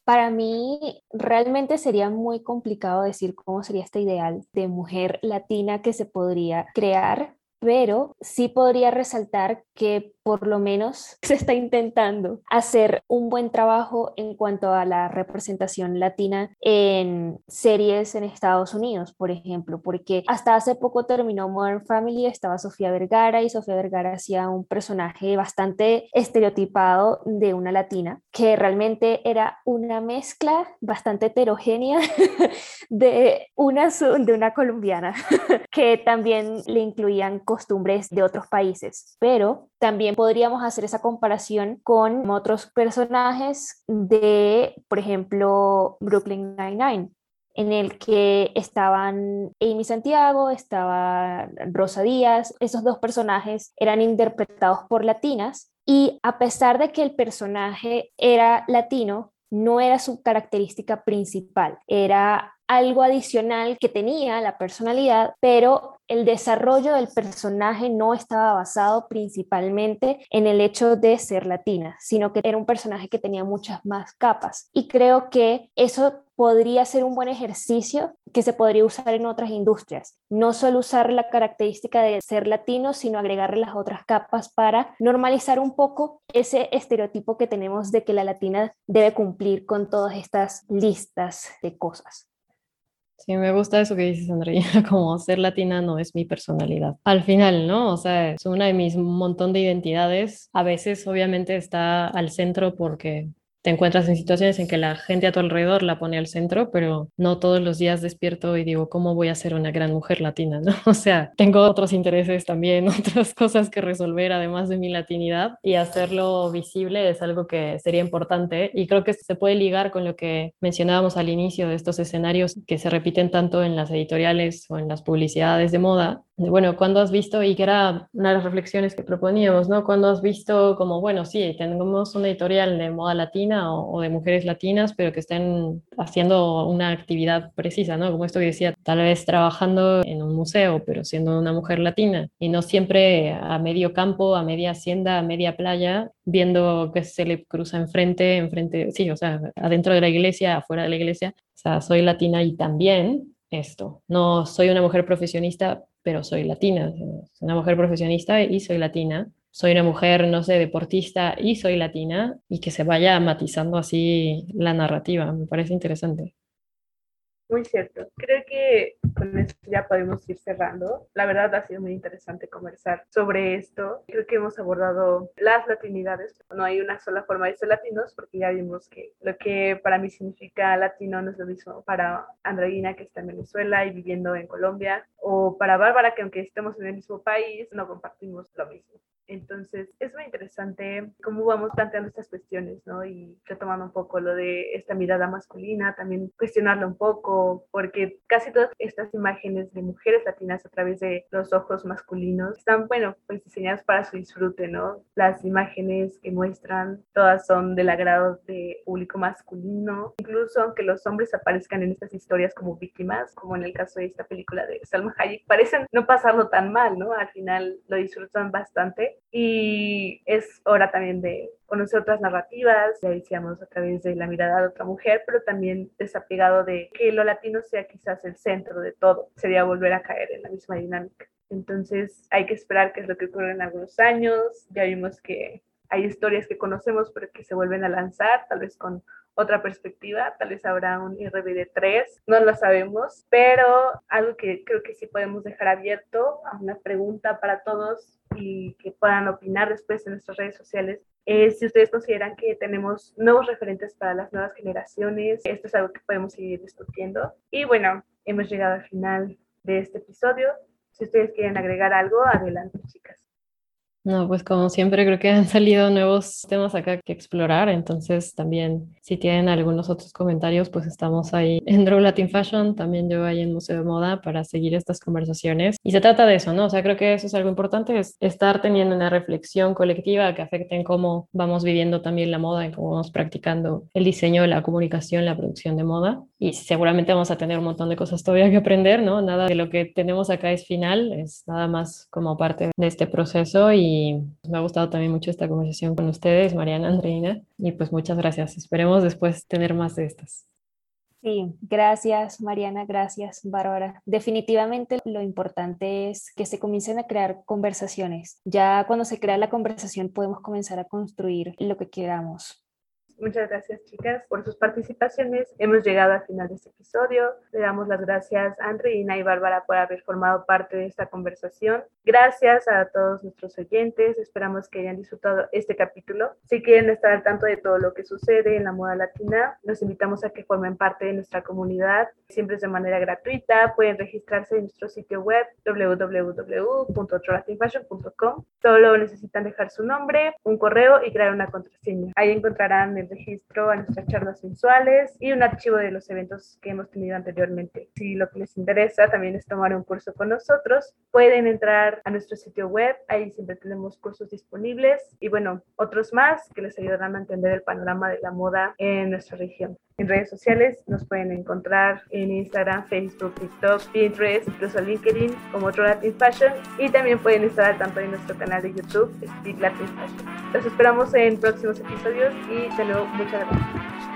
Para mí realmente sería muy complicado decir cómo sería este ideal de mujer latina que se podría crear, pero sí podría resaltar que por lo menos [LAUGHS] se está intentando hacer un buen trabajo en cuanto a la representación latina en series en Estados Unidos, por ejemplo, porque hasta hace poco terminó Modern Family, estaba Sofía Vergara y Sofía Vergara hacía un personaje bastante estereotipado de una latina, que realmente era una mezcla bastante heterogénea [LAUGHS] de una, de una colombiana, [LAUGHS] que también le incluían costumbres de otros países, pero también podríamos hacer esa comparación con otros personajes de, por ejemplo, Brooklyn Nine-Nine en el que estaban Amy Santiago, estaba Rosa Díaz, esos dos personajes eran interpretados por latinas y a pesar de que el personaje era latino, no era su característica principal, era algo adicional que tenía la personalidad, pero el desarrollo del personaje no estaba basado principalmente en el hecho de ser latina, sino que era un personaje que tenía muchas más capas. Y creo que eso podría ser un buen ejercicio que se podría usar en otras industrias. No solo usar la característica de ser latino, sino agregarle las otras capas para normalizar un poco ese estereotipo que tenemos de que la latina debe cumplir con todas estas listas de cosas. Sí, me gusta eso que dices, Andrea, [LAUGHS] como ser latina no es mi personalidad. Al final, ¿no? O sea, es una de mis montón de identidades. A veces, obviamente, está al centro porque te encuentras en situaciones en que la gente a tu alrededor la pone al centro, pero no todos los días despierto y digo, ¿cómo voy a ser una gran mujer latina? ¿no? [LAUGHS] O sea, tengo otros intereses también, [LAUGHS] otras cosas que resolver además de mi latinidad y hacerlo visible es algo que sería importante y creo que se puede ligar con lo que mencionábamos al inicio de estos escenarios que se repiten tanto en las editoriales o en las publicidades de moda, bueno, ¿cuándo has visto? Y que era una de las reflexiones que proponíamos, ¿no? ¿Cuándo has visto como, bueno, sí, tenemos una editorial de moda latina o, de mujeres latinas, pero que estén haciendo una actividad precisa, ¿no? Como esto que decía, tal vez trabajando en un museo, pero siendo una mujer latina y no siempre a medio campo, a media hacienda, a media playa, viendo que se le cruza enfrente, enfrente, sí, o sea, adentro de la iglesia, afuera de la iglesia, o sea, soy latina y también esto. No soy una mujer profesionista, pero soy latina, soy una mujer profesionista y soy latina, soy una mujer, no sé, deportista y soy latina, y que se vaya matizando así la narrativa, me parece interesante. Muy cierto. Creo que con esto ya podemos ir cerrando. La verdad ha sido muy interesante conversar sobre esto. Creo que hemos abordado las latinidades. No hay una sola forma de ser latinos porque ya vimos que lo que para mí significa latino no es lo mismo para Andreina que está en Venezuela y viviendo en Colombia o para Bárbara que aunque estemos en el mismo país no compartimos lo mismo. Entonces, es muy interesante cómo vamos planteando estas cuestiones, ¿no? Y retomando un poco lo de esta mirada masculina, también cuestionarlo un poco, porque casi todas estas imágenes de mujeres latinas a través de los ojos masculinos están, bueno, pues diseñadas para su disfrute, ¿no? Las imágenes que muestran todas son del agrado de público masculino, incluso aunque los hombres aparezcan en estas historias como víctimas, como en el caso de esta película de Salma Hayek, parecen no pasarlo tan mal, ¿no? Al final lo disfrutan bastante y es hora también de conocer otras narrativas, ya decíamos a través de la mirada de otra mujer, pero también desapegado de que lo latino sea quizás el centro de todo, sería volver a caer en la misma dinámica. Entonces hay que esperar qué es lo que ocurre en algunos años, ya vimos que hay historias que conocemos pero que se vuelven a lanzar, tal vez con otra perspectiva, tal vez habrá un RBD 3, no lo sabemos, pero algo que creo que sí podemos dejar abierto a una pregunta para todos y que puedan opinar después en nuestras redes sociales es si ustedes consideran que tenemos nuevos referentes para las nuevas generaciones. Esto es algo que podemos seguir discutiendo. Y bueno, hemos llegado al final de este episodio. Si ustedes quieren agregar algo, adelante, chicas. No, pues como siempre creo que han salido nuevos temas acá que explorar, entonces también si tienen algunos otros comentarios, pues estamos ahí en Draw Latin Fashion, también yo ahí en Museo de Moda para seguir estas conversaciones. Y se trata de eso, ¿no? O sea, creo que eso es algo importante, es estar teniendo una reflexión colectiva que afecte en cómo vamos viviendo también la moda, y cómo vamos practicando el diseño, la comunicación, la producción de moda. Y seguramente vamos a tener un montón de cosas todavía que aprender, ¿no? Nada de lo que tenemos acá es final, es nada más como parte de este proceso y me ha gustado también mucho esta conversación con ustedes, Mariana, Andreina, y pues muchas gracias. Esperemos después tener más de estas. Sí, gracias Mariana, gracias Bárbara. Definitivamente lo importante es que se comiencen a crear conversaciones. Ya cuando se crea la conversación podemos comenzar a construir lo que queramos. Muchas gracias, chicas, por sus participaciones. Hemos llegado al final de este episodio. Le damos las gracias a Andreina y Bárbara por haber formado parte de esta conversación. Gracias a todos nuestros oyentes. Esperamos que hayan disfrutado este capítulo. Si quieren estar al tanto de todo lo que sucede en la moda latina, los invitamos a que formen parte de nuestra comunidad. Siempre es de manera gratuita. Pueden registrarse en nuestro sitio web www.trolatinfashion.com. Solo necesitan dejar su nombre, un correo y crear una contraseña. Ahí encontrarán el registro a nuestras charlas mensuales y un archivo de los eventos que hemos tenido anteriormente. Si lo que les interesa también es tomar un curso con nosotros, pueden entrar a nuestro sitio web, ahí siempre tenemos cursos disponibles y bueno, otros más que les ayudarán a entender el panorama de la moda en nuestra región. En redes sociales nos pueden encontrar en Instagram, Facebook, TikTok, Pinterest, incluso LinkedIn como otro Latin Fashion y también pueden estar al tanto de nuestro canal de YouTube, Speak Latin Fashion. Los esperamos en próximos episodios y de nuevo muchas gracias.